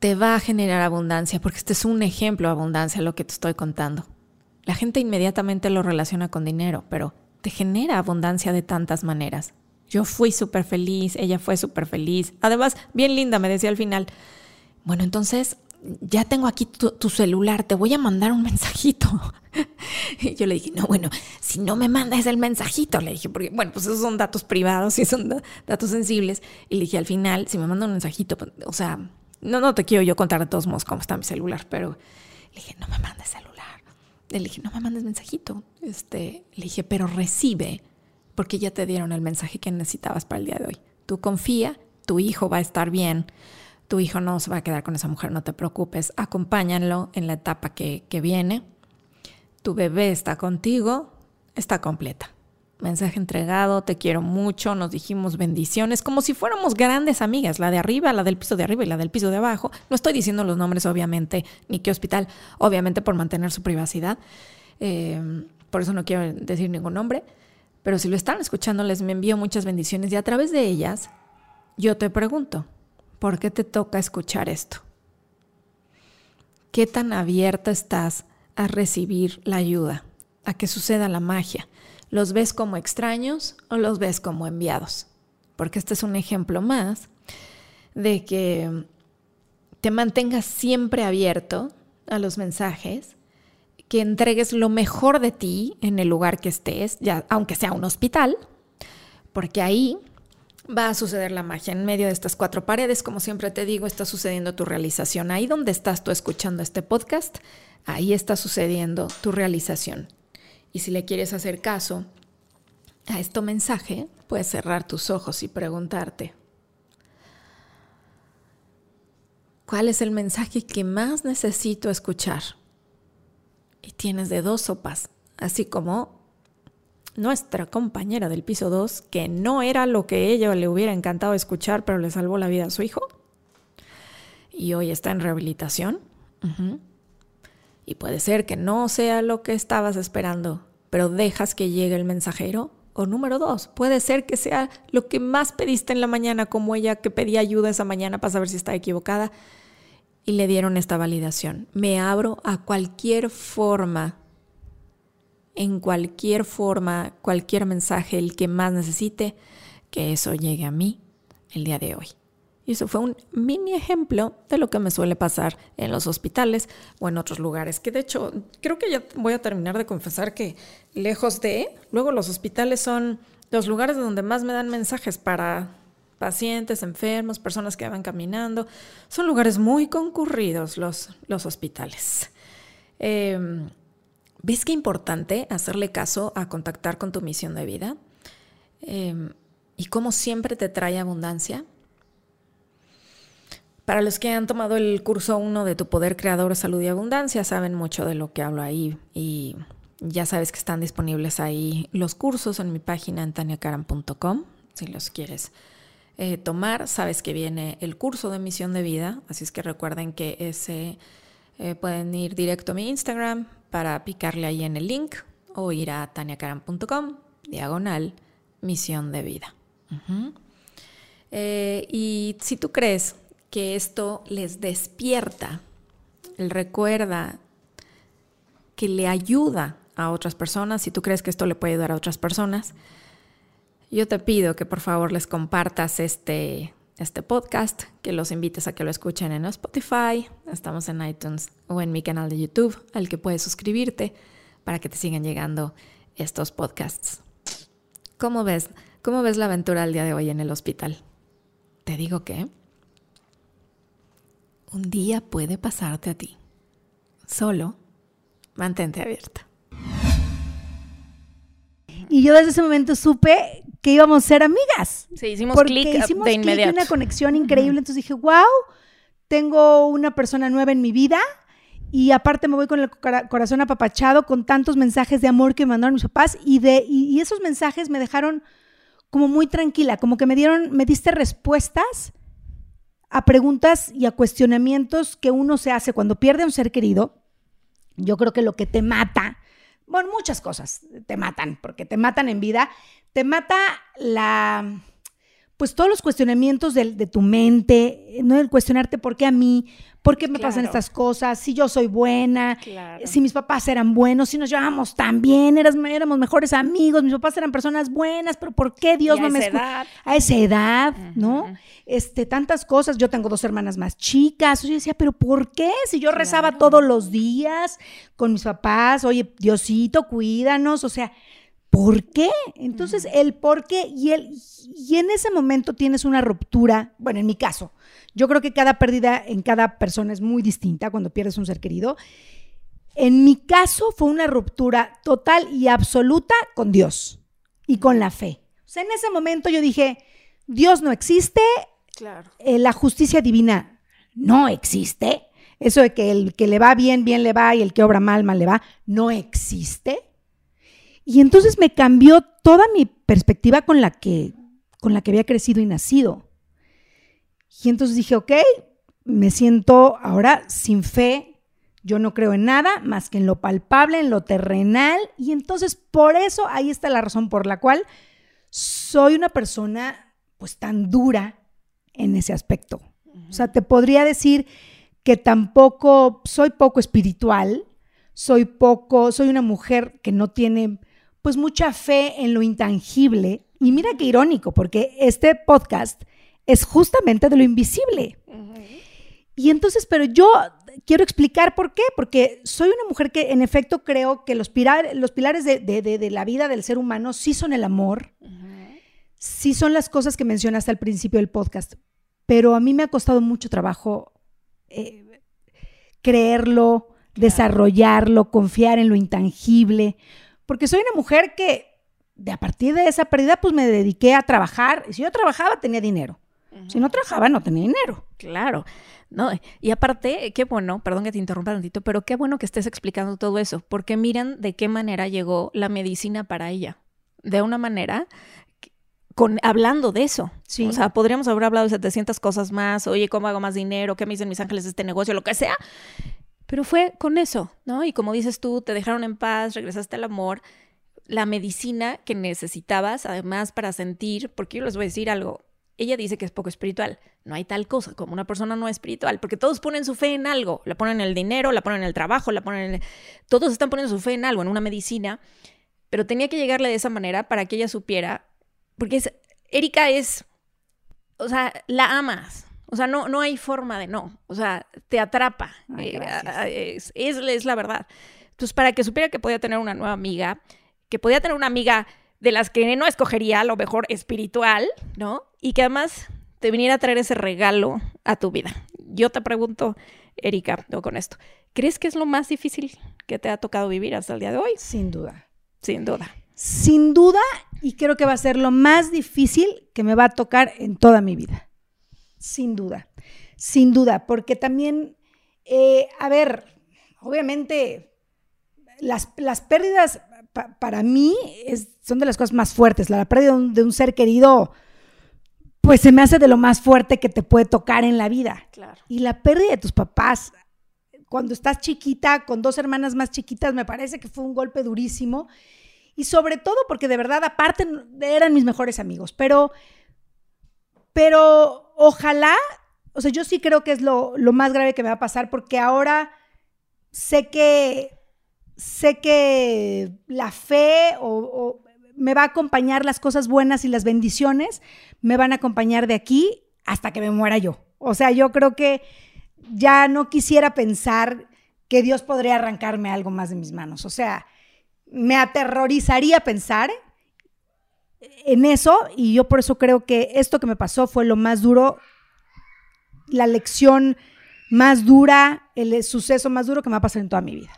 te va a generar abundancia, porque este es un ejemplo de abundancia lo que te estoy contando. La gente inmediatamente lo relaciona con dinero, pero te genera abundancia de tantas maneras. Yo fui súper feliz, ella fue súper feliz. Además, bien linda, me decía al final, bueno, entonces ya tengo aquí tu, celular, te voy a mandar un mensajito. y yo le dije, no, bueno, si no me mandas el mensajito, le dije, porque, bueno, pues esos son datos privados y son datos sensibles. Y le dije, al final, si me manda un mensajito, pues, o sea, no, no te quiero yo contar de todos modos cómo está mi celular, pero le dije, no me mandes celular. Le dije, no me mandes mensajito. Este, le dije, pero recibe, porque ya te dieron el mensaje que necesitabas para el día de hoy. Tú confía, tu hijo va a estar bien tu hijo no se va a quedar con esa mujer, no te preocupes, acompáñalo en la etapa que, que viene. Tu bebé está contigo, está completa. Mensaje entregado, te quiero mucho, nos dijimos bendiciones, como si fuéramos grandes amigas, la de arriba, la del piso de arriba y la del piso de abajo. No estoy diciendo los nombres, obviamente, ni qué hospital, obviamente por mantener su privacidad. Eh, por eso no quiero decir ningún nombre. Pero si lo están escuchando, les me envío muchas bendiciones y a través de ellas, yo te pregunto, ¿Por qué te toca escuchar esto? ¿Qué tan abierta estás a recibir la ayuda, a que suceda la magia? ¿Los ves como extraños o los ves como enviados? Porque este es un ejemplo más de que te mantengas siempre abierto a los mensajes, que entregues lo mejor de ti en el lugar que estés, ya aunque sea un hospital, porque ahí va a suceder la magia. En medio de estas cuatro paredes, como siempre te digo, está sucediendo tu realización. Ahí donde estás tú escuchando este podcast, ahí está sucediendo tu realización. Y si le quieres hacer caso a este mensaje, puedes cerrar tus ojos y preguntarte, ¿cuál es el mensaje que más necesito escuchar? Y tienes de dos sopas, así como nuestra compañera del piso 2, que no era lo que ella le hubiera encantado escuchar, pero le salvó la vida a su hijo. Y hoy está en rehabilitación. Y puede ser que no sea lo que estabas esperando, pero dejas que llegue el mensajero. O número dos, puede ser que sea lo que más pediste en la mañana, como ella que pedía ayuda esa mañana para saber si está equivocada, y le dieron esta validación. Me abro a cualquier forma, en cualquier forma, cualquier mensaje, el que más necesite, que eso llegue a mí el día de hoy. Y eso fue un mini ejemplo de lo que me suele pasar en los hospitales o en otros lugares. Que de hecho, creo que ya voy a terminar de confesar que lejos de, luego los hospitales son los lugares donde más me dan mensajes para pacientes, enfermos, personas que van caminando. Son lugares muy concurridos los, los hospitales. Em, ¿Ves qué importante hacerle caso a contactar con tu misión de vida? Em, y cómo siempre te trae abundancia. Para los que han tomado el curso 1 de tu poder creador, salud y abundancia, saben mucho de lo que hablo ahí y ya sabes que están disponibles ahí los cursos en mi página en taniacaram.com, si los quieres eh, tomar. Sabes que viene el curso de misión de vida, así es que recuerden que ese eh, pueden ir directo a mi Instagram para picarle ahí en el link o ir a taniacaram.com, diagonal, misión de vida. Eh, y si tú crees que esto les despierta, recuerda que le ayuda a otras personas, si tú crees que esto le puede ayudar a otras personas, yo te pido que por favor les compartas este, este podcast, que los invites a que lo escuchen en Spotify, estamos en iTunes o en mi canal de YouTube, al que puedes suscribirte para que te sigan llegando estos podcasts. ¿Cómo ves? ¿Cómo ves la aventura el día de hoy en el hospital? Te digo que un día puede pasarte a ti. Solo mantente abierta. Y yo desde ese momento supe que íbamos a ser amigas. Sí, hicimos clic de inmediato. una conexión increíble. Entonces dije, wow, tengo una persona nueva en mi vida. Y aparte me voy con el corazón apapachado con tantos mensajes de amor que me mandaron mis papás. Y, de, y esos mensajes me dejaron como muy tranquila, como que me dieron, me diste respuestas a preguntas y a cuestionamientos que uno se hace cuando pierde a un ser querido. Yo creo que lo que te mata, bueno, muchas cosas te matan, porque te matan en vida, te mata la, pues todos los cuestionamientos de, de tu mente, ¿no? El cuestionarte por qué a mí, ¿Por qué me pasan estas cosas? Si yo soy buena, si mis papás eran buenos, si nos llevábamos tan bien, éramos mejores amigos, mis papás eran personas buenas, pero ¿por qué Dios no me escucha? A esa edad, ¿no? Este, tantas cosas. Yo tengo dos hermanas más chicas. Yo decía, ¿pero por qué? Si yo rezaba todos los días con mis papás, oye, Diosito, cuídanos, o sea, ¿por qué? Entonces, el por qué y, el, y en ese momento tienes una ruptura, bueno, en mi caso, yo creo que cada pérdida en cada persona es muy distinta cuando pierdes un ser querido. En mi caso fue una ruptura total y absoluta con Dios y con la fe. O sea, en ese momento yo dije, Dios no existe, claro. Eh, la justicia divina no existe, eso de que el que le va bien, bien le va y el que obra mal, mal le va, no existe. Y entonces me cambió toda mi perspectiva con la que, con la que había crecido y nacido. Y entonces dije, ok, me siento ahora sin fe, yo no creo en nada más que en lo palpable, en lo terrenal, y entonces por eso ahí está la razón por la cual soy una persona pues tan dura en ese aspecto. O sea, te podría decir que tampoco soy poco espiritual, soy poco, soy una mujer que no tiene pues mucha fe en lo intangible. Y mira qué irónico, porque este podcast es justamente de lo invisible. Y entonces, pero yo quiero explicar por qué, porque soy una mujer que en efecto creo que los, los pilares de, la vida del ser humano sí son el amor, sí son las cosas que mencionaste al principio del podcast, pero a mí me ha costado mucho trabajo eh, creerlo, desarrollarlo, confiar en lo intangible, porque soy una mujer que de a partir de esa pérdida pues me dediqué a trabajar, y si yo trabajaba tenía dinero. Si no trabajaba, no tenía dinero. Claro. No, y aparte, qué bueno, perdón que te interrumpa tantito, pero qué bueno que estés explicando todo eso, porque miren de qué manera llegó la medicina para ella. De una manera con, hablando de eso. Sí. O sea, podríamos haber hablado de 700 cosas más, oye, ¿cómo hago más dinero? ¿Qué me dicen mis ángeles de este negocio? Lo que sea. Pero fue con eso, ¿no? Y como dices tú, te dejaron en paz, regresaste al amor la medicina que necesitabas, además, para sentir, porque yo les voy a decir algo, ella dice que es poco espiritual. No hay tal cosa como una persona no espiritual, porque todos ponen su fe en algo. La ponen en el dinero, la ponen en el trabajo, la ponen en... Todos están poniendo su fe en algo, en una medicina. Pero tenía que llegarle de esa manera para que ella supiera, porque. Erika es... O sea, la amas. O sea, no, no hay forma de no. O sea, te atrapa. Eh, es, es, es la verdad. Entonces, para que supiera que podía tener una nueva amiga, que podía tener una amiga de las que no escogería, a lo mejor espiritual, ¿no? Y que además te viniera a traer ese regalo a tu vida. Yo te pregunto, Erika, con esto, ¿crees que es lo más difícil que te ha tocado vivir hasta el día de hoy? Sin duda. Sin duda. Sin duda, y creo que va a ser lo más difícil que me va a tocar en toda mi vida. Sin duda. Sin duda, porque también, eh, a ver, obviamente las, las pérdidas para mí son de las cosas más fuertes. La, pérdida de un, ser querido, pues se me hace de lo más fuerte que te puede tocar en la vida. Y la pérdida de tus papás, cuando estás chiquita, con dos hermanas más chiquitas, me parece que fue un golpe durísimo. Y sobre todo porque de verdad, aparte, eran mis mejores amigos. Pero, pero ojalá, o sea, yo sí creo que es lo, lo más grave que me va a pasar porque ahora sé que sé que la fe o, me va a acompañar las cosas buenas y las bendiciones, me van a acompañar de aquí hasta que me muera yo. O sea, yo creo que ya no quisiera pensar que Dios podría arrancarme algo más de mis manos. O sea, me aterrorizaría pensar en eso y yo por eso creo que esto que me pasó fue lo más duro, la lección más dura, el suceso más duro que me va a pasar en toda mi vida.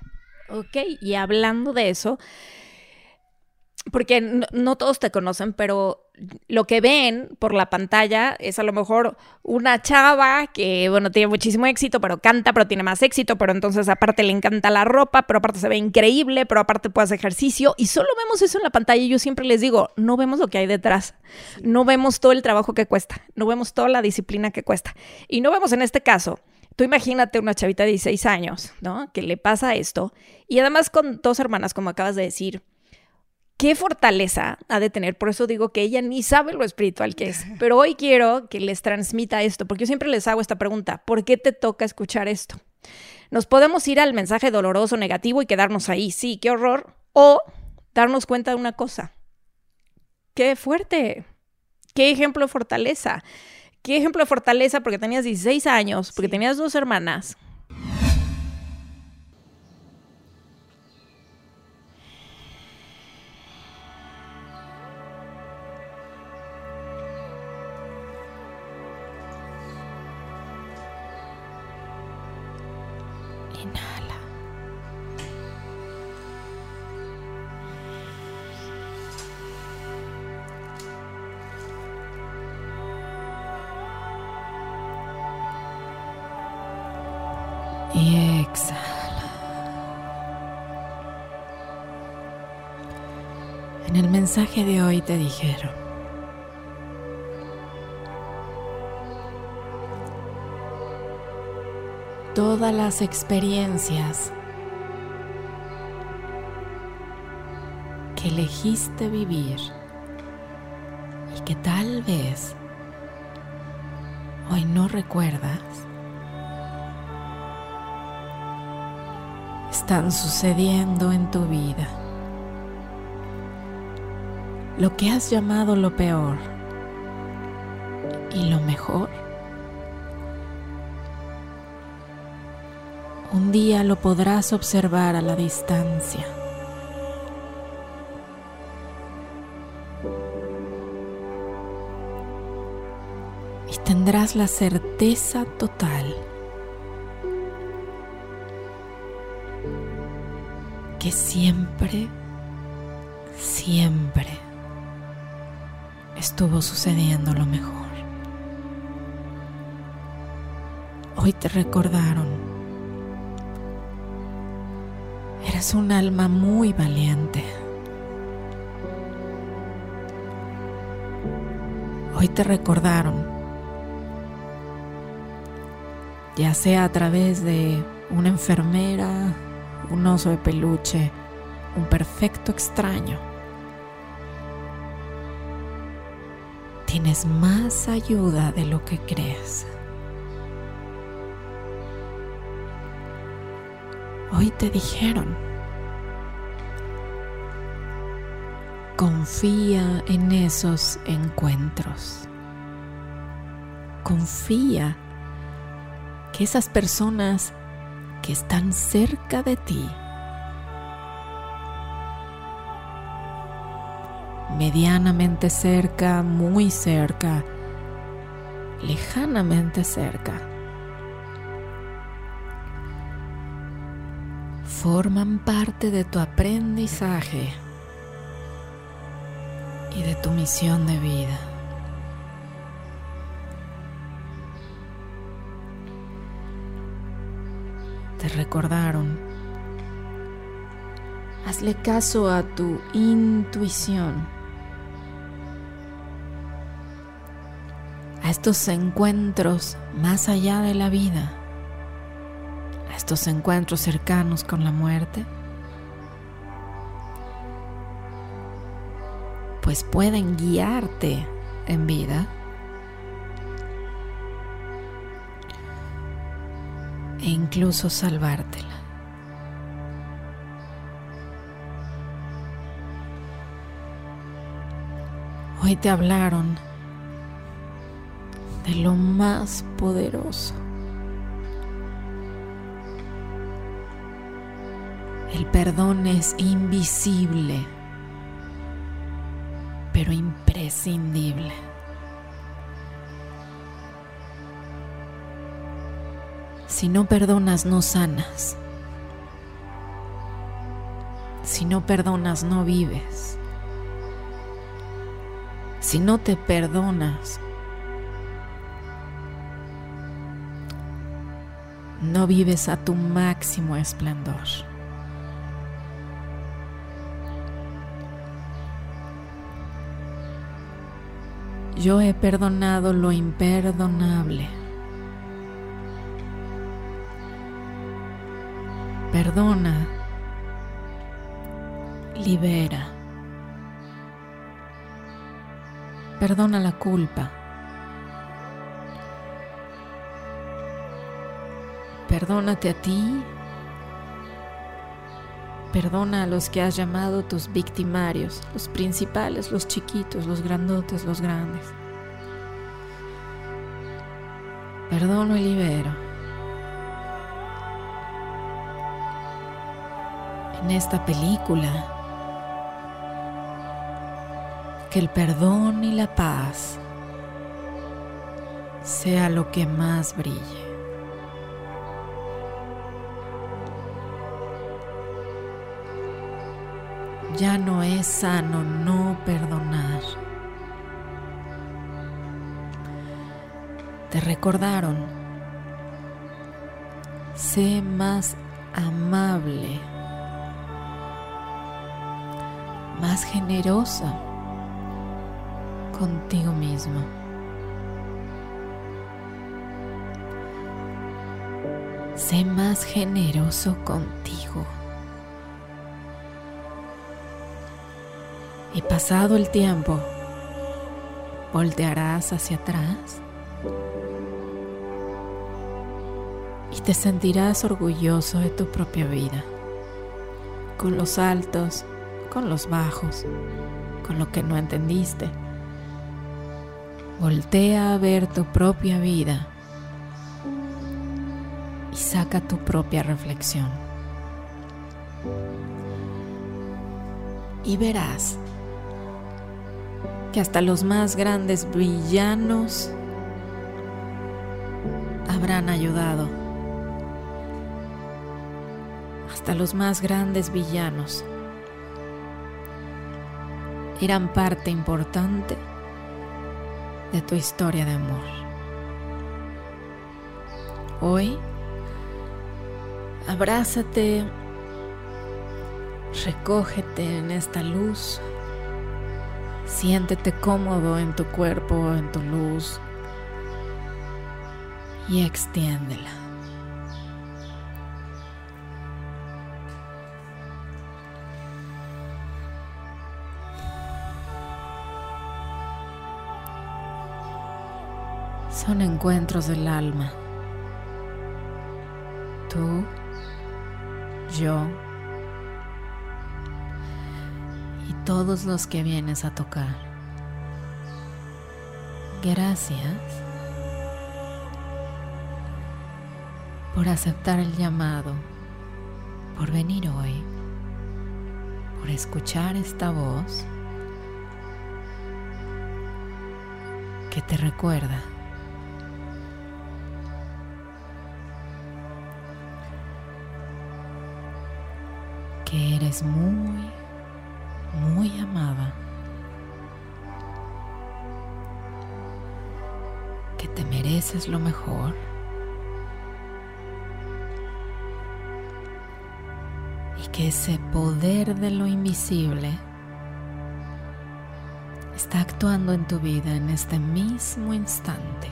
Ok, y hablando de eso, porque no, todos te conocen, pero lo que ven por la pantalla es a lo mejor una chava que, bueno, tiene muchísimo éxito, pero canta, pero tiene más éxito, pero entonces aparte le encanta la ropa, pero aparte se ve increíble, pero aparte puede hacer ejercicio y solo vemos eso en la pantalla y yo siempre les digo, no vemos lo que hay detrás, no vemos todo el trabajo que cuesta, no vemos toda la disciplina que cuesta y no vemos en este caso Tú imagínate una chavita de 16 años, ¿no? Que le pasa esto. Y además con dos hermanas, como acabas de decir, qué fortaleza ha de tener. Por eso digo que ella ni sabe lo espiritual que es. Pero hoy quiero que les transmita esto, porque yo siempre les hago esta pregunta. ¿Por qué te toca escuchar esto? Nos podemos ir al mensaje doloroso, negativo y quedarnos ahí. Sí, qué horror. O darnos cuenta de una cosa. Qué fuerte. Qué ejemplo de fortaleza qué ejemplo de fortaleza porque tenías 16 años, porque tenías dos hermanas. Mensaje de hoy te dijeron, todas las experiencias que elegiste vivir y que tal vez hoy no recuerdas, están sucediendo en tu vida. Lo que has llamado lo peor y lo mejor, un día lo podrás observar a la distancia. Y tendrás la certeza total que siempre, siempre estuvo sucediendo lo mejor. Hoy te recordaron. Eres un alma muy valiente. Hoy te recordaron, ya sea a través de una enfermera, un oso de peluche, un perfecto extraño tienes más ayuda de lo que crees. Hoy te dijeron, confía en esos encuentros. Confía que esas personas que están cerca de ti medianamente cerca, muy cerca, lejanamente cerca. Forman parte de tu aprendizaje y de tu misión de vida. Te recordaron. Hazle caso a tu intuición. A estos encuentros más allá de la vida, a estos encuentros cercanos con la muerte, pues pueden guiarte en vida. E incluso salvártela. Hoy te hablaron de lo más poderoso. El perdón es invisible, pero imprescindible. Si no perdonas, no sanas. Si no perdonas, no vives. Si no te perdonas, no vives a tu máximo esplendor. Yo he perdonado lo imperdonable. Perdona, libera. Perdona la culpa. Perdónate a ti. Perdona a los que has llamado tus victimarios, los principales, los chiquitos, los grandotes, los grandes. Perdono y libero. En esta película, que el perdón y la paz sea lo que más brille. Ya no es sano no perdonar. Te recordaron. Sé más amable, más generosa contigo mismo. Sé más generoso contigo. Pasado el tiempo, voltearás hacia atrás y te sentirás orgulloso de tu propia vida, con los altos, con los bajos, con lo que no entendiste. Voltea a ver tu propia vida y saca tu propia reflexión. Y verás que hasta los más grandes villanos habrán ayudado. Hasta los más grandes villanos eran parte importante de tu historia de amor. Hoy, abrázate, recógete en esta luz Siéntete cómodo en tu cuerpo, en tu luz y extiéndela. son encuentros del alma. Tú, yo todos los que vienes a tocar. Gracias por aceptar el llamado, por venir hoy, por escuchar esta voz que te recuerda que eres muy, muy amada, que te mereces lo mejor. Y que ese poder de lo invisible está actuando en tu vida en este mismo instante.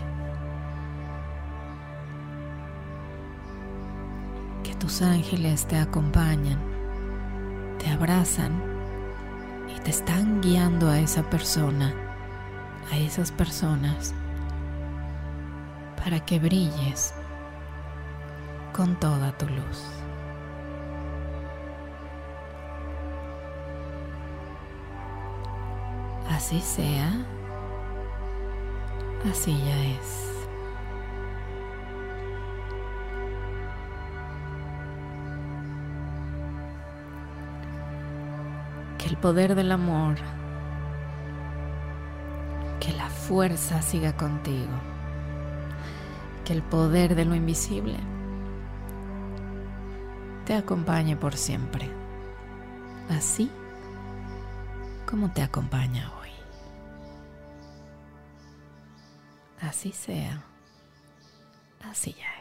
Que tus ángeles te acompañan te abrazan te están guiando a esa persona, a esas personas, para que brilles con toda tu luz. Así sea, así ya es. El poder del amor, que la fuerza siga contigo, que el poder de lo invisible te acompañe por siempre, así como te acompaña hoy. Así sea, así ya